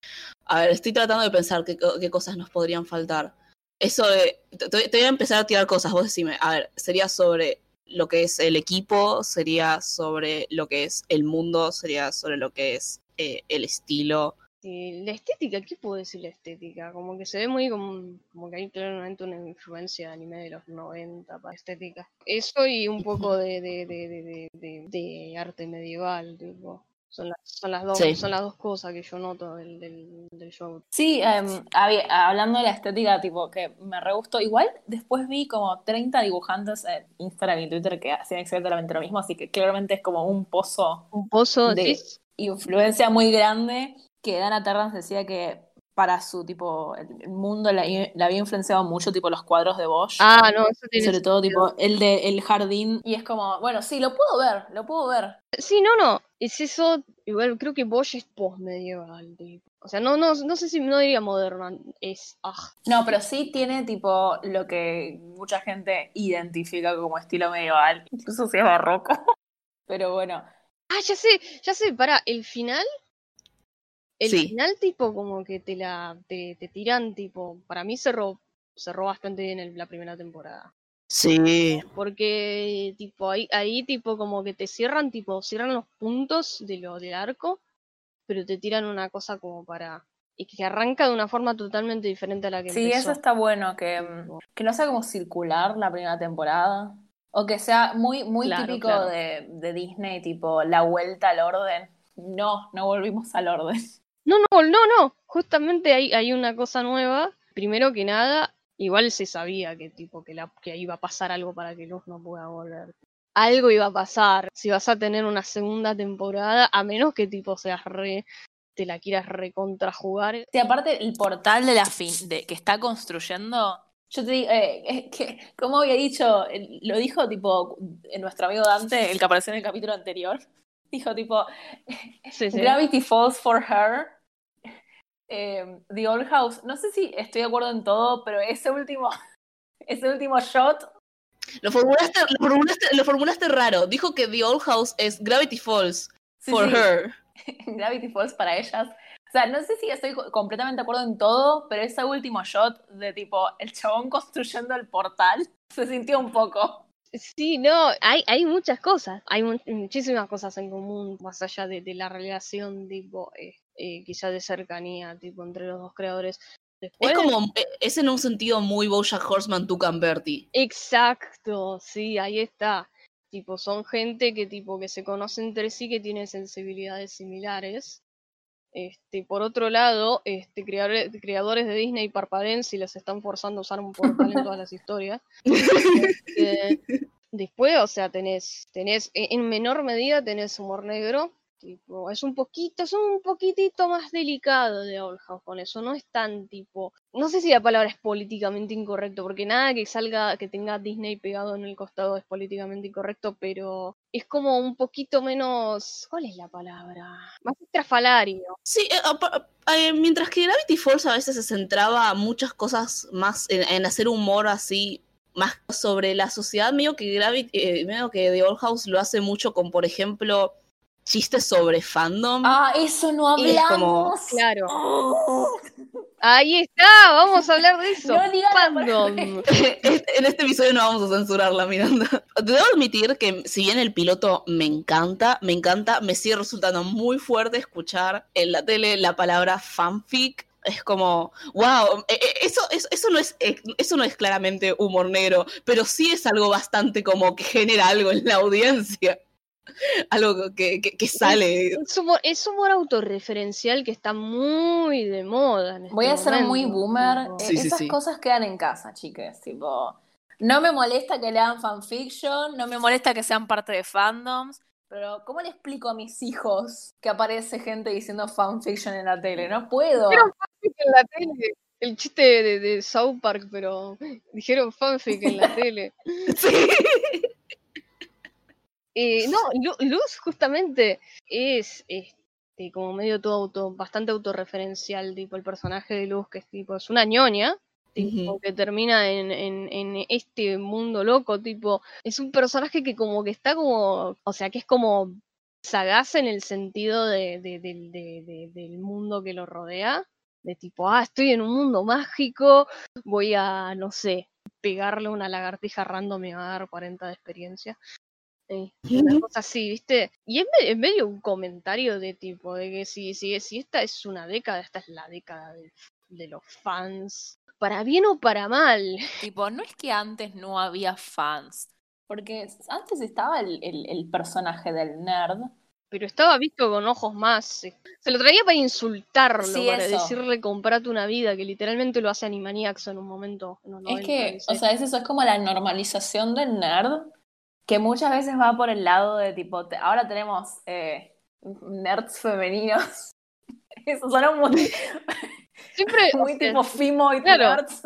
A ver, estoy tratando de pensar qué, qué cosas nos podrían faltar. Eso de. Te, te voy a empezar a tirar cosas, vos decime. A ver, sería sobre lo que es el equipo, sería sobre lo que es el mundo, sería sobre lo que es eh, el estilo. La estética, ¿qué puedo decir la estética? Como que se ve muy como, como que hay claramente una influencia de anime de los 90 para estética. Eso y un poco de, de, de- de arte medieval, tipo. Son las, son las dos, Sí. son las dos cosas que yo noto del, del, del show. Sí, había- hablando de la estética, tipo, que me re gustó. Igual después vi como 30 dibujantes en Instagram y Twitter que hacían exactamente lo mismo, así que claramente es como un pozo Un pozo de ¿sí? influencia muy grande que Dana Terrance decía que para su tipo el mundo la, la había influenciado mucho tipo los cuadros de Bosch Ah, no, eso tiene sobre todo tipo el de el jardín y es como bueno sí lo puedo ver lo puedo ver Sí, no, no. Es eso. Igual creo que Bosch es post-medieval. tipo. O sea, no, no, no sé si no diría moderna. Es. Ah, no pero sí tiene tipo lo que mucha gente identifica como estilo medieval incluso si es barroco Pero bueno. Ah, ya sé, ya sé, para, el final. El Sí. final, tipo, como que te la. te, te tiran, tipo. Para mí cerró, cerró bastante bien el- la primera temporada. Sí. Porque, tipo, ahí, ahí, tipo, como que te cierran, tipo, cierran los puntos de lo del arco, pero te tiran una cosa como para. Y que arranca de una forma totalmente diferente a la que Sí, empezó. eso está bueno, que, mm, que no sea como circular la primera temporada. O que sea muy, muy Claro, típico claro. De, de Disney, tipo la vuelta al orden. No, no volvimos al orden. No, no, no, no. Justamente hay, hay una cosa nueva. Primero que nada, igual se sabía que tipo que, la, que iba a pasar algo para que Luz no pueda volver. Algo iba a pasar. Si vas a tener una segunda temporada, a menos que tipo seas re, te la quieras recontrajugar. Sí, aparte el portal de la fin, de, que está construyendo, yo te digo, eh, es que, como había dicho, lo dijo tipo nuestro amigo Dante, el que apareció en el capítulo anterior, dijo tipo, Sí, sí. Gravity Falls for Her, eh, The Old House, no sé si estoy de acuerdo en todo, pero ese último, ese último shot, Lo formulaste, lo formulaste, lo formulaste raro. Dijo que The Old House es Gravity Falls sí, for sí, her. Gravity Falls para ellas. O sea, no sé si estoy co- completamente de acuerdo en todo, pero ese último shot de tipo el chabón construyendo el portal se sintió un poco. Sí, no, hay, hay muchas cosas, hay mu- muchísimas cosas en común, más allá de, de la relación, tipo, eh, eh, quizá de cercanía, tipo, entre los dos creadores. Después, Es como, eh, es en un sentido muy Bojack Horseman, Tuca and Bertie. Exacto, sí, ahí está. Tipo, son gente que tipo que se conoce entre sí, que tiene sensibilidades similares. Este, por otro lado, este, creadores, creadores de Disney parpadeen si les están forzando a usar un portal en todas las historias. Este, después, o sea, tenés, tenés, e- en menor medida tenés humor negro. Tipo, es un poquito, es un poquitito más delicado de Old House con eso, no es tan tipo, no sé si la palabra es políticamente incorrecto, porque nada que salga, que tenga Disney pegado en el costado es políticamente incorrecto, pero es como un poquito menos, ¿cuál es la palabra? Más estrafalario. Sí, eh, apa- eh, mientras que Gravity Falls a veces se centraba muchas cosas más en, en hacer humor así, más sobre la sociedad, medio que Gravity, eh, medio que The Old House lo hace mucho con, por ejemplo, chistes sobre fandom. Ah, eso no Y es como- hablamos. Claro. Oh. Ahí está, vamos a hablar de eso. No digan la Fandom. en este episodio no vamos a censurarla, Miranda. Debo admitir que si bien el piloto me encanta, me encanta, me sigue resultando muy fuerte escuchar en la tele la palabra fanfic. Es como, wow, eh, eh, eso, eso, eso no es, eh, eso no es claramente humor negro, pero sí es algo bastante como que genera algo en la audiencia. Algo que, que, que sale. Es humor, es humor autorreferencial que está muy de moda. en Voy a este ser muy boomer. Eh, Sí, sí, Esas sí. cosas quedan en casa, chiques. Tipo, no me molesta que lean fanfiction, no me molesta que sean parte de fandoms, pero ¿cómo le explico a mis hijos que aparece gente diciendo fanfiction en la tele? No puedo. Dijeron fanfic en la tele. El chiste de, de South Park, pero dijeron fanfic en la tele. Sí. Eh, no, Lu- Luz justamente es este, como medio todo auto, bastante autorreferencial, tipo el personaje de Luz, que es tipo, es una ñoña, tipo, que termina en, en, en este mundo loco, tipo, es un personaje que como que está como, o sea, que es como sagaz en el sentido de, de- del- de- de- del mundo que lo rodea, de tipo, ah, estoy en un mundo mágico, voy a, no sé, pegarle una lagartija random y me va a dar 40 de experiencia. Eh, una cosa así, ¿viste? Y es, me- es medio un comentario de tipo, de que si, si, si esta es una década, esta es la década de, de los fans. Para bien o para mal. Tipo, no es que antes no había fans, porque antes estaba el, el- el personaje del nerd. Pero estaba visto con ojos más. eh, Se lo traía para insultarlo, Sí, para eso. decirle comprate una vida, que literalmente lo hace Animaniacs en un momento. en Es 90, que, o sea, es eso, es como la normalización del nerd, que muchas veces va por el lado de tipo, te- ahora tenemos eh, nerds femeninos. Eso suena muy, Siempre. muy tipo Fimo y claro. nerds.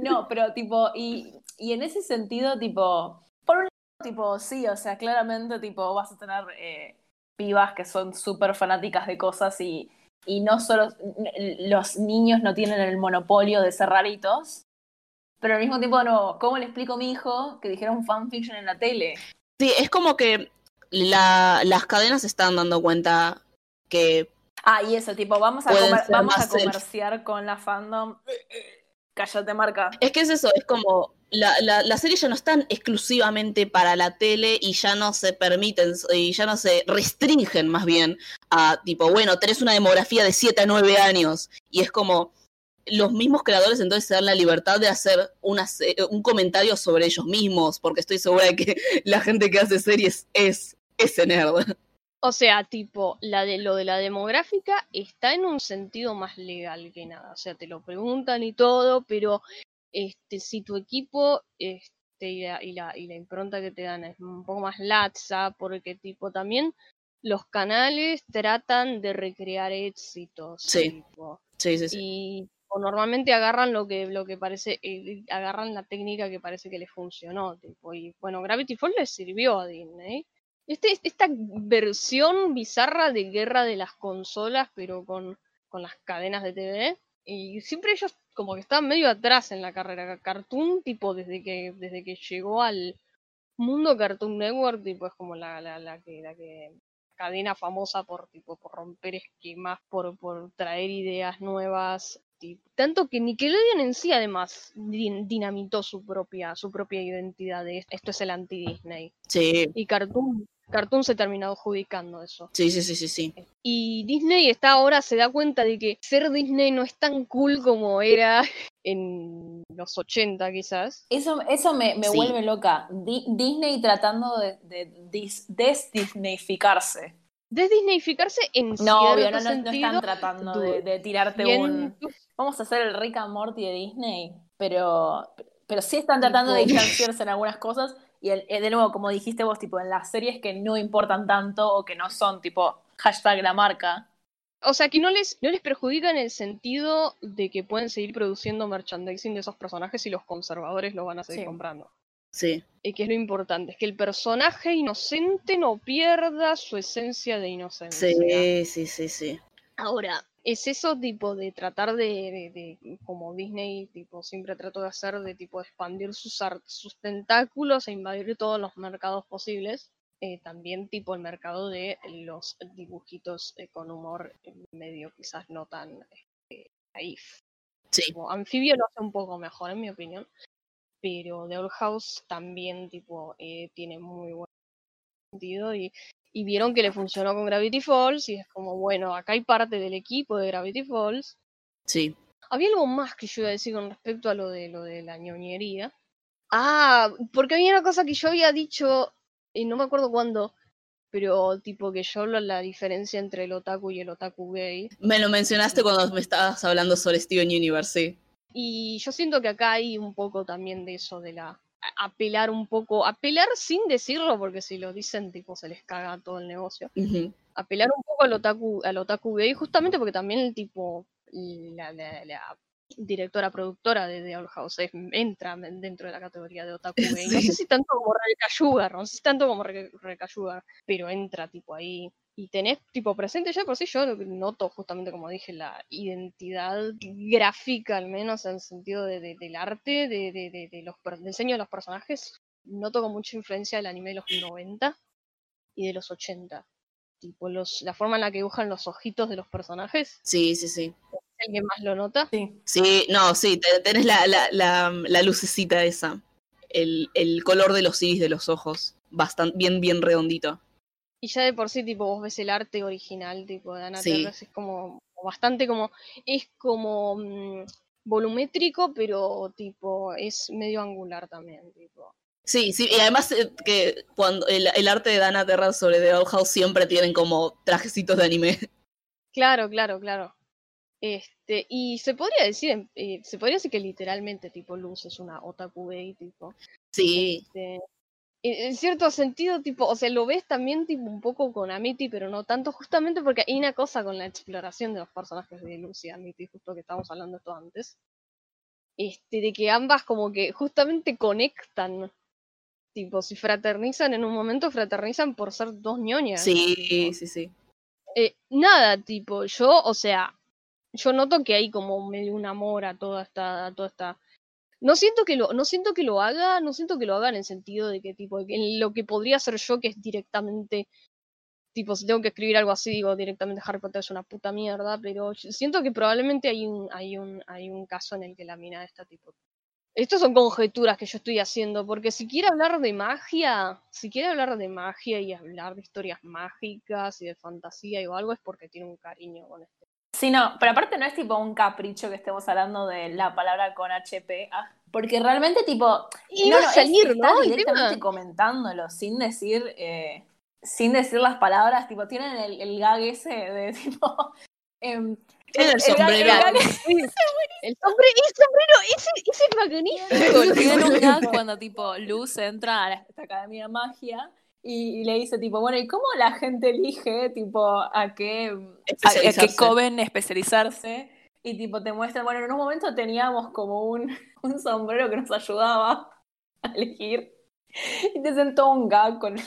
No, pero tipo, y, y en ese sentido, tipo, por un lado, tipo, sí, o sea, claramente, tipo, vas a tener eh, pibas que son súper fanáticas de cosas y, y no solo, los niños no tienen el monopolio de ser raritos, pero al mismo tiempo, no, ¿cómo le explico a mi hijo que dijeron fanfiction en la tele? Sí, es como que la, las cadenas se están dando cuenta que Ah, y eso, tipo, vamos a, comer- vamos a self- comerciar con la fandom. Cállate, marca. Es que es eso, es como la, la, la serie ya no están exclusivamente para la tele y ya no se permiten y ya no se restringen más bien a tipo, bueno, tenés una demografía de 7 a 9 años y es como los mismos creadores entonces se dan la libertad de hacer una, se- un comentario sobre ellos mismos, porque estoy segura de que la gente que hace series es ese nerd. O sea, tipo, la de lo de la demográfica está en un sentido más legal que nada. O sea, te lo preguntan y todo, pero este, si tu equipo este, y, la, y, la, y la impronta que te dan es un poco más laxa, porque tipo también los canales tratan de recrear éxitos. Sí. tipo, Sí, sí, sí. y normalmente agarran lo que lo que parece eh, agarran la técnica que parece que les funcionó tipo y bueno Gravity Falls les sirvió a Disney este esta versión bizarra de guerra de las consolas pero con con las cadenas de TV y siempre ellos como que están medio atrás en la carrera Cartoon tipo desde que desde que llegó al mundo Cartoon Network tipo es como la, la que la que cadena famosa por tipo por romper esquemas, por, por traer ideas nuevas. tipo, Tanto que Nickelodeon en sí además din- dinamitó su propia, su propia identidad de esto es el anti-Disney. Sí, Y Cartoon, Cartoon se terminó adjudicando eso. sí, sí, sí, sí, sí. Y Disney está ahora se da cuenta de que ser Disney no es tan cool como era en los 80 quizás. Eso, eso me, me Sí. vuelve loca. Di- Disney tratando de, de dis- desdisneyficarse. Desdisneyficarse en No, cierto obvio, no, no, no están tratando de, de tirarte bien- un. Vamos a hacer el Rick and Morty de Disney, pero, pero sí están tratando de distanciarse en algunas cosas. Y el- eh, de nuevo, como dijiste vos, tipo, en las series que no importan tanto o que no son tipo hashtag la marca. O sea, que no les, no les perjudica en el sentido de que pueden seguir produciendo merchandising de esos personajes y los conservadores lo van a seguir Sí. comprando. Sí, Y que es lo importante, es que el personaje inocente no pierda su esencia de inocencia. sí, sí, sí, sí. Ahora, es eso tipo de tratar de, de- de- como Disney tipo siempre trató de hacer, de tipo expandir sus, sus tentáculos e invadir todos los mercados posibles. Eh, también tipo el mercado de los dibujitos eh, con humor medio quizás no tan eh, naif. Sí, Tipo, Anfibio lo hace un poco mejor en mi opinión, pero The Old House también tipo eh, tiene muy buen sentido y, y vieron que le funcionó con Gravity Falls y es como bueno, acá hay parte del equipo de Gravity Falls. sí. Había algo más que yo iba a decir con respecto a lo de lo de la ñoñería. Ah, porque había una cosa que yo había dicho, y no me acuerdo cuándo, pero tipo que yo lo- la diferencia entre el otaku y el otaku gay. Me lo mencionaste cuando me estabas hablando sobre Steven Universe, sí. Y yo siento que acá hay un poco también de eso, de la apelar un poco, apelar sin decirlo, porque si lo dicen, tipo, se les caga todo el negocio. Ujú. Apelar un poco al otaku, al otaku gay, justamente porque también el tipo, la, la- la directora productora de The Old House es- entra dentro de la categoría de otaku gay. No Sí. sé si tanto como Rebeca Sugar, no sé si tanto como Re- Rebeca Sugar, pero entra tipo ahí. Y tenés tipo presente ya por sí, yo lo que noto justamente como dije, la identidad gráfica al menos en el sentido de, de- del arte, de, de, de- de los per- del diseño de los personajes, noto con mucha influencia del anime de los 90 y de los 80. Tipo, los, la forma en la que dibujan los ojitos de los personajes, Sí, sí, sí. que más lo nota. Sí. Sí, no, sí, te- tenés la, la, la, la lucecita esa. El, el color de los iris de los ojos. Bastante, bien, bien redondito. Y ya de por sí, tipo, vos ves el arte original, tipo, de Anna Sí. Es como bastante como, es como mm, volumétrico, pero tipo, es medio angular también, tipo. Sí, sí, y además eh, que cuando el, el arte de Dana Terra sobre The Old House siempre tienen como trajecitos de anime. Claro, claro, claro. Este, y se podría decir, en- eh, se podría decir que literalmente, tipo, Luz es una otaku gay, tipo. Sí, Este, en, cierto sentido, tipo, o sea, lo ves también tipo un poco con Amity, pero no tanto, justamente porque hay una cosa con la exploración de los personajes de Lucy y Amity, justo que estábamos hablando esto antes. Este, de que ambas como que justamente conectan. Tipo, si fraternizan en un momento, fraternizan por ser dos ñoñas. sí, sí, sí. Eh, nada, tipo, yo, o sea, yo noto que hay como medio un amor a toda esta, a toda esta No siento que lo, no siento que lo haga, no siento que lo haga en el sentido de que tipo, en lo que podría ser yo, que es directamente, tipo, si tengo que escribir algo así, digo directamente Harry Potter es una puta mierda, pero siento que probablemente hay un, hay un, hay un caso en el que la mina está tipo. Estas son conjeturas que yo estoy haciendo, porque si quiere hablar de magia, si quiere hablar de magia y hablar de historias mágicas y de fantasía y algo, es porque tiene un cariño con este. Sí, no, pero aparte no es tipo un capricho que estemos hablando de la palabra con HP, ah, porque realmente tipo... Y no, no, es- salir. El directamente tema. comentándolo, sin decir, eh, sin decir las palabras, tipo, tienen el, el gag ese de tipo... em, Tiene el sombrero. gag- El sombre, el sombrero, ese, ese es magnífico. Tienen un gag cuando tipo Luz entra a la- esta academia de magia y, y le dice tipo, bueno, ¿y cómo la gente elige tipo a qué, a, a qué Especializarse. coven especializarse? Y tipo te muestran, bueno, en un momento teníamos como un, un sombrero que nos ayudaba a elegir. Y te todo un gag con el,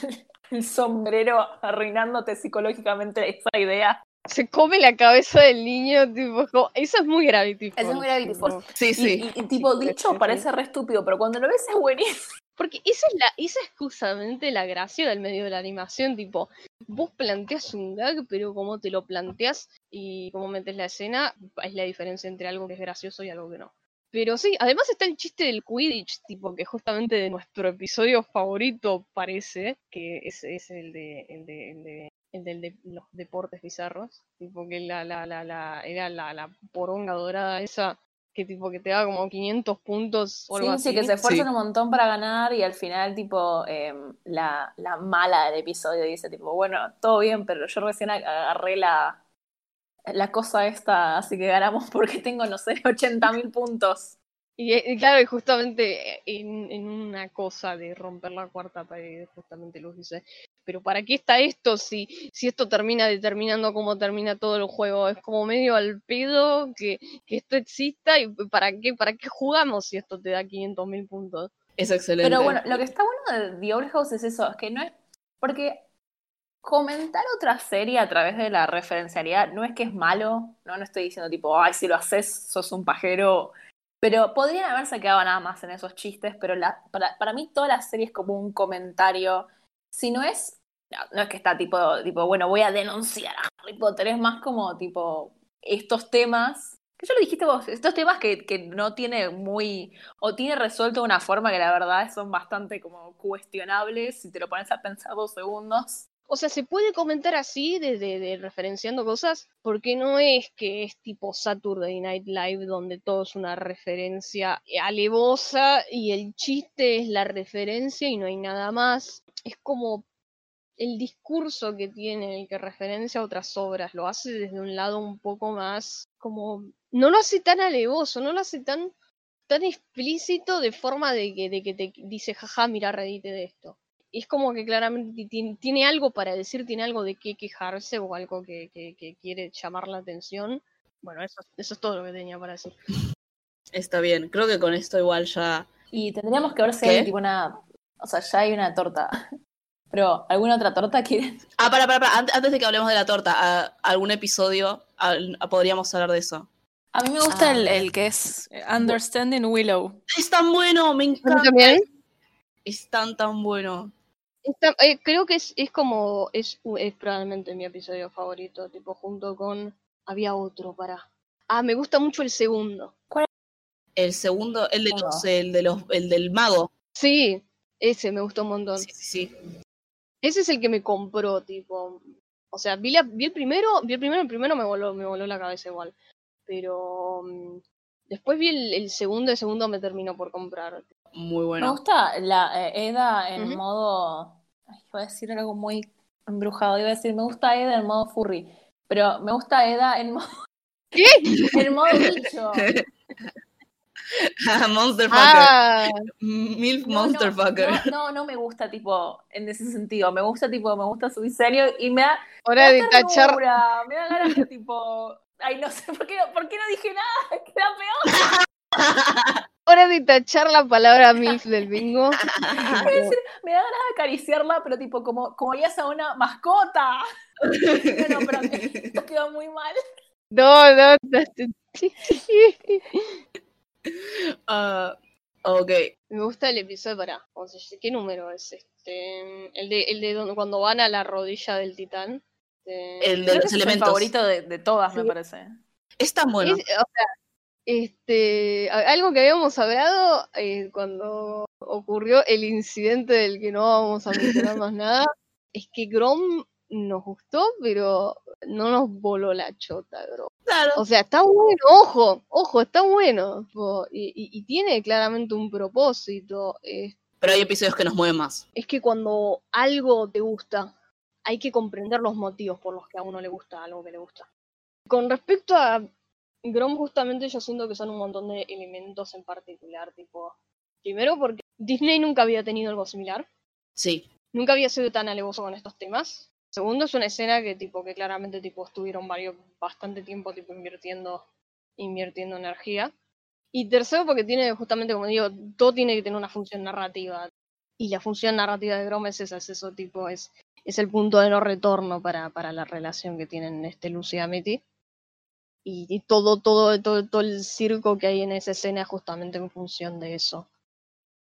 el sombrero arruinándote psicológicamente esa idea. Se come la cabeza del niño, tipo, como- eso es muy Gravity Eso es muy Gravity tipo. Falls. Sí, Y, sí. y- y, tipo, dicho sí. parece re estúpido, pero cuando lo ves es buenísimo. Porque esa es, la, esa es justamente la gracia del medio de la animación, tipo, vos planteas un gag, pero como te lo planteas y cómo metes la escena, es la diferencia entre algo que es gracioso y algo que no. Pero sí, además está el chiste del Quidditch, tipo, que justamente de nuestro episodio favorito parece, que es, es el de, el de, el de, el de los deportes bizarros, tipo que la, la, la, la, era la, la poronga dorada esa, que tipo que te da como 500 puntos o algo Sí, así. sí, que se esfuerzan Sí. un montón para ganar y al final, tipo, em, la, la mala del episodio dice, tipo, bueno, todo bien, pero yo recién ag- agarré la, la cosa esta, así que ganamos porque tengo, no sé, 80 mil puntos. Y, eh, y claro, y justamente eh, en, en una cosa de romper la cuarta pared, justamente Luz dice, pero ¿para qué está esto si, si esto termina determinando cómo termina todo el juego? Es como medio al pedo que, que esto exista y ¿para qué, para qué jugamos si esto te da 500 mil puntos? Es excelente. Pero bueno, lo que está bueno de The Old House es eso, es que no es. Porque comentar otra serie a través de la referencialidad no es que es malo, no, no estoy diciendo tipo, ay, si lo haces, sos un pajero. Pero podrían haberse quedado nada más en esos chistes, pero la, para, para mí toda la serie es como un comentario. Si no es. No, es que está tipo, tipo, bueno, voy a denunciar a Harry Potter, es más como tipo estos temas. Que ya lo dijiste vos, estos temas que, que no tiene muy o tiene resuelto de una forma que la verdad son bastante como cuestionables si te lo pones a pensar dos segundos. O sea, se puede comentar así, de, de- de referenciando cosas, porque no es que es tipo Saturday Night Live, donde todo es una referencia alevosa y el chiste es la referencia y no hay nada más. Es como el discurso que tiene el que referencia a otras obras, lo hace desde un lado un poco más como... No lo hace tan alevoso, no lo hace tan, tan explícito de forma de que, de que te dice, jaja, mira, redite de esto es como que claramente ti- tiene, tiene algo para decir, tiene algo de qué quejarse o algo que, que- que quiere llamar la atención. Bueno, eso, eso es todo lo que tenía para decir. Está bien. Creo que con esto igual ya. Y tendríamos que ver si ¿Qué? hay tipo una. O sea, ya hay una torta. Pero, ¿alguna otra torta quieren? Ah, para, para, para. Ant- Antes de que hablemos de la torta, ¿a- ¿algún episodio podríamos hablar de eso? A mí me gusta Ah. el, el que es eh, Understanding Willow. Es tan bueno, me ¿A mí encanta. también? Es tan, tan bueno. Está- eh, creo que es, es como, es, es probablemente mi episodio favorito, tipo junto con, había otro para... Ah, me gusta mucho el segundo. El segundo, el de los, el de los, el del mago. Sí, ese me gustó un montón. Sí, sí, sí. Ese es el que me compró, tipo. O sea, vi, la- vi el primero, vi el primero, el primero me voló, me voló la cabeza igual. Pero mm, después vi el, el segundo, el segundo me terminó por comprar. Muy Me bueno. gusta la eh, Eda en modo. Ay, iba a decir algo muy embrujado. Iba a decir, me gusta Eda en modo furry. Pero me gusta Eda en modo. ¿Qué? En modo bicho. Monsterfucker. Ah, Milf No, no, Monsterfucker. No, no, no me gusta, tipo, en ese sentido. Me gusta, tipo, me gusta su diseño y me da. hora de tachar. Me da ganas de, tipo. Ay, no sé, ¿por qué, no- por qué no dije nada? Queda peor. Hora de tachar la palabra MILF del bingo. Me da ganas de acariciarla, pero tipo, como, como harías a una mascota. No, no, pero esto quedó muy mal. No, no, no. Ah, Ok. Me gusta el episodio para. o sea, ¿Qué número es este? El de, el de donde, cuando van a la rodilla del titán. Este, El de Creo que los ese es elementos. el favorito de, de todas, me parece. Es tan bueno. Es- o sea, este, algo que habíamos hablado eh, cuando ocurrió el incidente del que no vamos a mencionar más nada, es que Grom nos gustó, pero no nos voló la chota, Grom. Claro. O sea, está bueno, ojo, ojo, está bueno. y, y- y tiene claramente un propósito. eh, Pero hay episodios que nos mueven más. es que cuando algo te gusta, hay que comprender los motivos por los que a uno le gusta algo que le gusta. Con respecto a Grom, justamente yo siento que son un montón de elementos en particular, tipo, primero porque Disney nunca había tenido algo similar, Sí. nunca había sido tan alevoso con estos temas. Segundo, es una escena que tipo que claramente tipo estuvieron varios bastante tiempo tipo invirtiendo invirtiendo energía. Y tercero, porque tiene justamente como digo, todo tiene que tener una función narrativa. Y la función narrativa de Grom es esa, es eso tipo, es, es el punto de no retorno para, para la relación que tienen este Lucy y Amity. Y, todo, todo, todo, todo el circo que hay en esa escena es justamente en función de eso.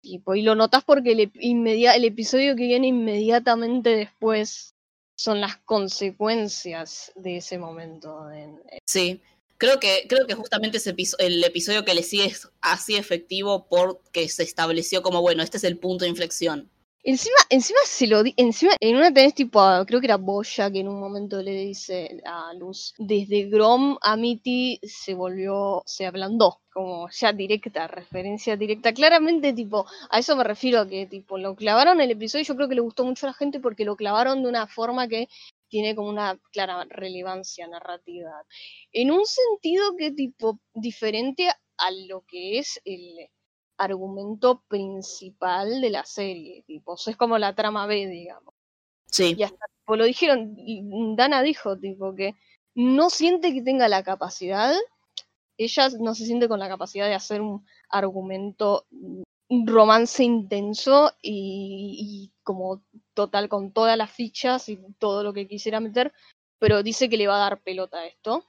Tipo, y lo notas porque el, el episodio que viene inmediatamente después son las consecuencias de ese momento. en- Sí. Creo que, creo que justamente ese el episodio que le sigue es así efectivo porque se estableció como, bueno, este es el punto de inflexión. Encima, encima se lo di, encima en una tenés tipo, creo que era Boya que en un momento le dice a Luz, desde Grom a Mitty se volvió, se ablandó, como ya directa, referencia directa. Claramente, tipo, a eso me refiero, a que tipo, lo clavaron el episodio, yo creo que le gustó mucho a la gente porque lo clavaron de una forma que tiene como una clara relevancia narrativa. En un sentido que tipo, diferente a lo que es el argumento principal de la serie, tipo, es como la trama B, digamos. Sí. Y hasta tipo, lo dijeron, y Dana dijo, tipo, que no siente que tenga la capacidad, ella no se siente con la capacidad de hacer un argumento, un romance intenso y, y como total con todas las fichas y todo lo que quisiera meter, pero dice que le va a dar pelota a esto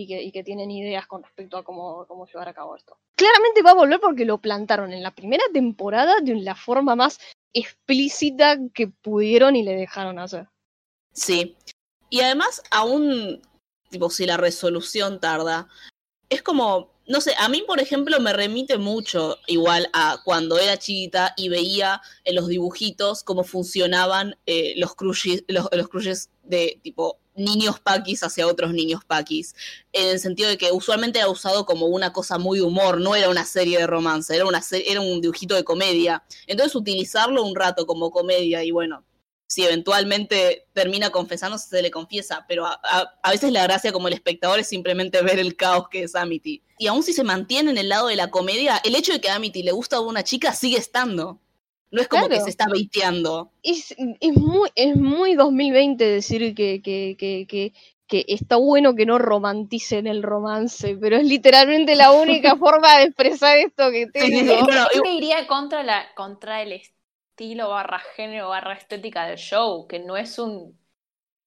y que, y que tienen ideas con respecto a cómo, cómo llevar a cabo esto. Claramente va a volver porque lo plantaron en la primera temporada de la forma más explícita que pudieron y le dejaron hacer. Sí. Y además, aún, tipo, si la resolución tarda, es como, no sé, a mí, por ejemplo, me remite mucho igual a cuando era chiquita y veía en los dibujitos cómo funcionaban eh, los, crushes, los, los crushes de tipo niños paquis hacia otros niños paquis. En el sentido de que usualmente era usado como una cosa muy humor, no era una serie de romance, era, una era un dibujito de comedia. Entonces utilizarlo un rato como comedia y bueno, si eventualmente termina confesándose, se le confiesa, pero a, veces la gracia como el espectador es simplemente ver el caos que es Amity. Y aún si se mantiene en el lado de la comedia, el hecho de que a Amity le gusta a una chica sigue estando. No es como Claro. que se está baiteando. Es, es muy, es muy 2020 decir que, que, que, que, que está bueno que no romanticen el romance, pero es literalmente la única forma de expresar esto que Sí, sí, sí. tengo. Bueno, que iría contra, la, contra el estilo barra género barra estética del show, que no es un...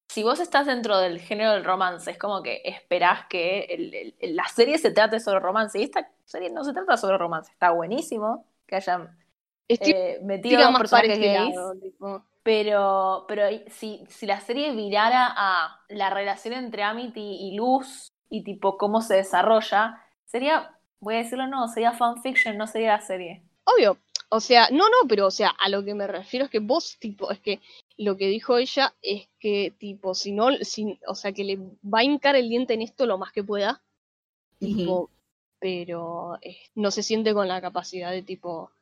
Si vos estás dentro del género del romance, es como que esperás que el- el- la serie se trate sobre romance, y esta serie no se trata sobre romance, está buenísimo que hayan eh, metido más personajes gays, tipo. pero, pero si, si la serie virara a la relación entre Amity y Luz y tipo cómo se desarrolla, sería, voy a decirlo no, sería fanfiction, no sería la serie. Obvio. O sea, no, no, pero o sea, a lo que me refiero es que vos, tipo, es que lo que dijo ella es que, tipo, si no, si, o sea, que le va a hincar el diente en esto lo más que pueda, tipo, pero eh, no se siente con la capacidad de, tipo,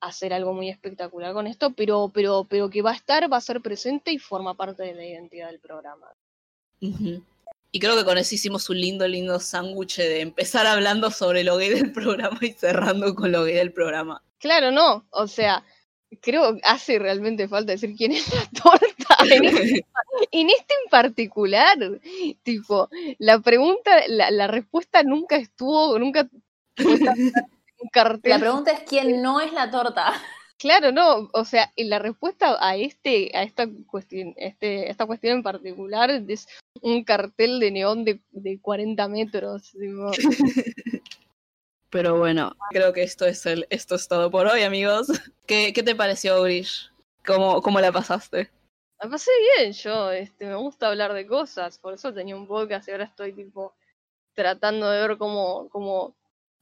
hacer algo muy espectacular con esto, pero, pero, pero que va a estar, va a ser presente y forma parte de la identidad del programa. Y creo que con eso hicimos un lindo, lindo sándwich de empezar hablando sobre lo gay del programa y cerrando con lo gay del programa. Claro, no, o sea, creo que hace realmente falta decir quién es la torta. En este En este en particular, tipo, la pregunta, la, la respuesta nunca estuvo, nunca un cartel. La pregunta es quién no es la torta. Claro, no, o sea, y la respuesta a este, a esta cuestión, este, esta cuestión en particular es un cartel de neón de, de 40 metros. tipo. Pero bueno, creo que esto es el, esto es todo por hoy, amigos. ¿Qué, qué te pareció, Grish? ¿Cómo, ¿Cómo la pasaste? La pasé bien yo, este, me gusta hablar de cosas, por eso tenía un podcast y ahora estoy tipo tratando de ver cómo, cómo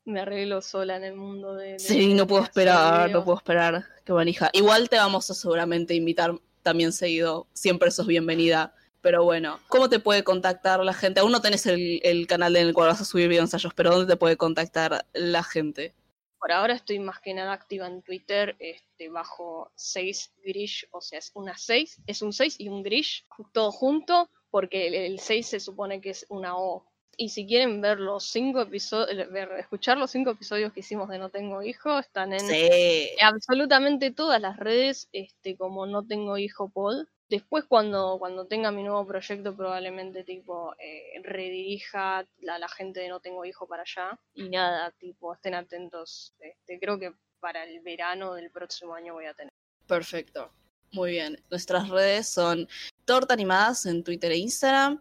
me arreglo sola en el mundo de... de- Sí, no puedo esperar, no puedo esperar. Qué manija. Igual te vamos a seguramente invitar también seguido. Siempre sos bienvenida. Pero bueno, ¿cómo te puede contactar la gente? Aún no tenés el, el canal en el cual vas a subir video ensayos, pero ¿dónde te puede contactar la gente? Por ahora estoy más que nada activa en Twitter, este, bajo 6 grish, o sea, es una 6, es un 6 y un grish, todo junto, porque el, el 6 se supone que es una O. Y si quieren ver los cinco episodios, ver, escuchar los cinco episodios que hicimos de No Tengo Hijo, están en Sí. absolutamente todas las redes, este, como No Tengo Hijo Pod. Después cuando, cuando tenga mi nuevo proyecto probablemente tipo eh, redirija la, la gente de No Tengo Hijo para allá. Y nada, tipo, estén atentos. Este, creo que para el verano del próximo año voy a tener. Perfecto. Muy bien. Nuestras redes son Torta Animadas en Twitter e Instagram.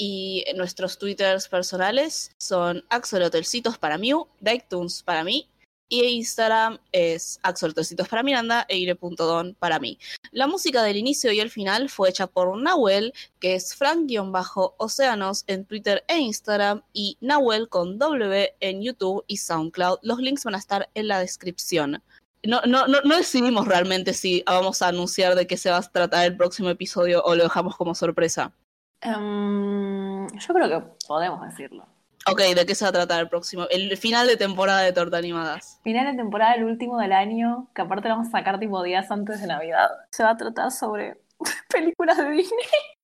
Y nuestros twitters personales son Axolotelcitos para Mew, Dictunes para mí. Y Instagram es Axolotelcitos para Miranda e Ire.don para mí. La música del inicio y el final fue hecha por Nahuel, que es Frank-Océanos en Twitter e Instagram. Y Nahuel con W en YouTube y SoundCloud. Los links van a estar en la descripción. No, no, no decidimos realmente si vamos a anunciar de qué se va a tratar el próximo episodio o lo dejamos como sorpresa. Em, yo creo que podemos decirlo. Ok, ¿de qué se va a tratar el próximo? El final de temporada de Torta Animadas. Final de temporada, el último del año, que aparte lo vamos a sacar tipo días antes de Navidad. Se va a tratar sobre películas de Disney.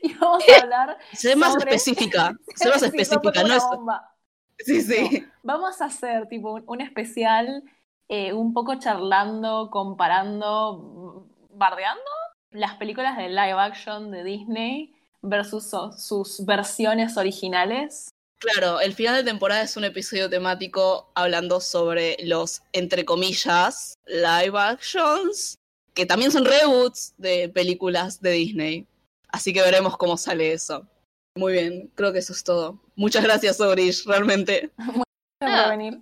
Y vamos a hablar. Sé más Sobre- específica. Sé más Sí, específica, no es. Sí, sí. Vamos a hacer tipo un, un especial, eh, un poco charlando, comparando, bardeando las películas de live action de Disney versus sus versiones originales. Claro, el final de temporada es un episodio temático hablando sobre los, entre comillas, live actions, que también son reboots de películas de Disney. Así que veremos cómo sale eso. Muy bien, creo que eso es todo. Muchas gracias, Orish, realmente. Gracias Ah. por venir.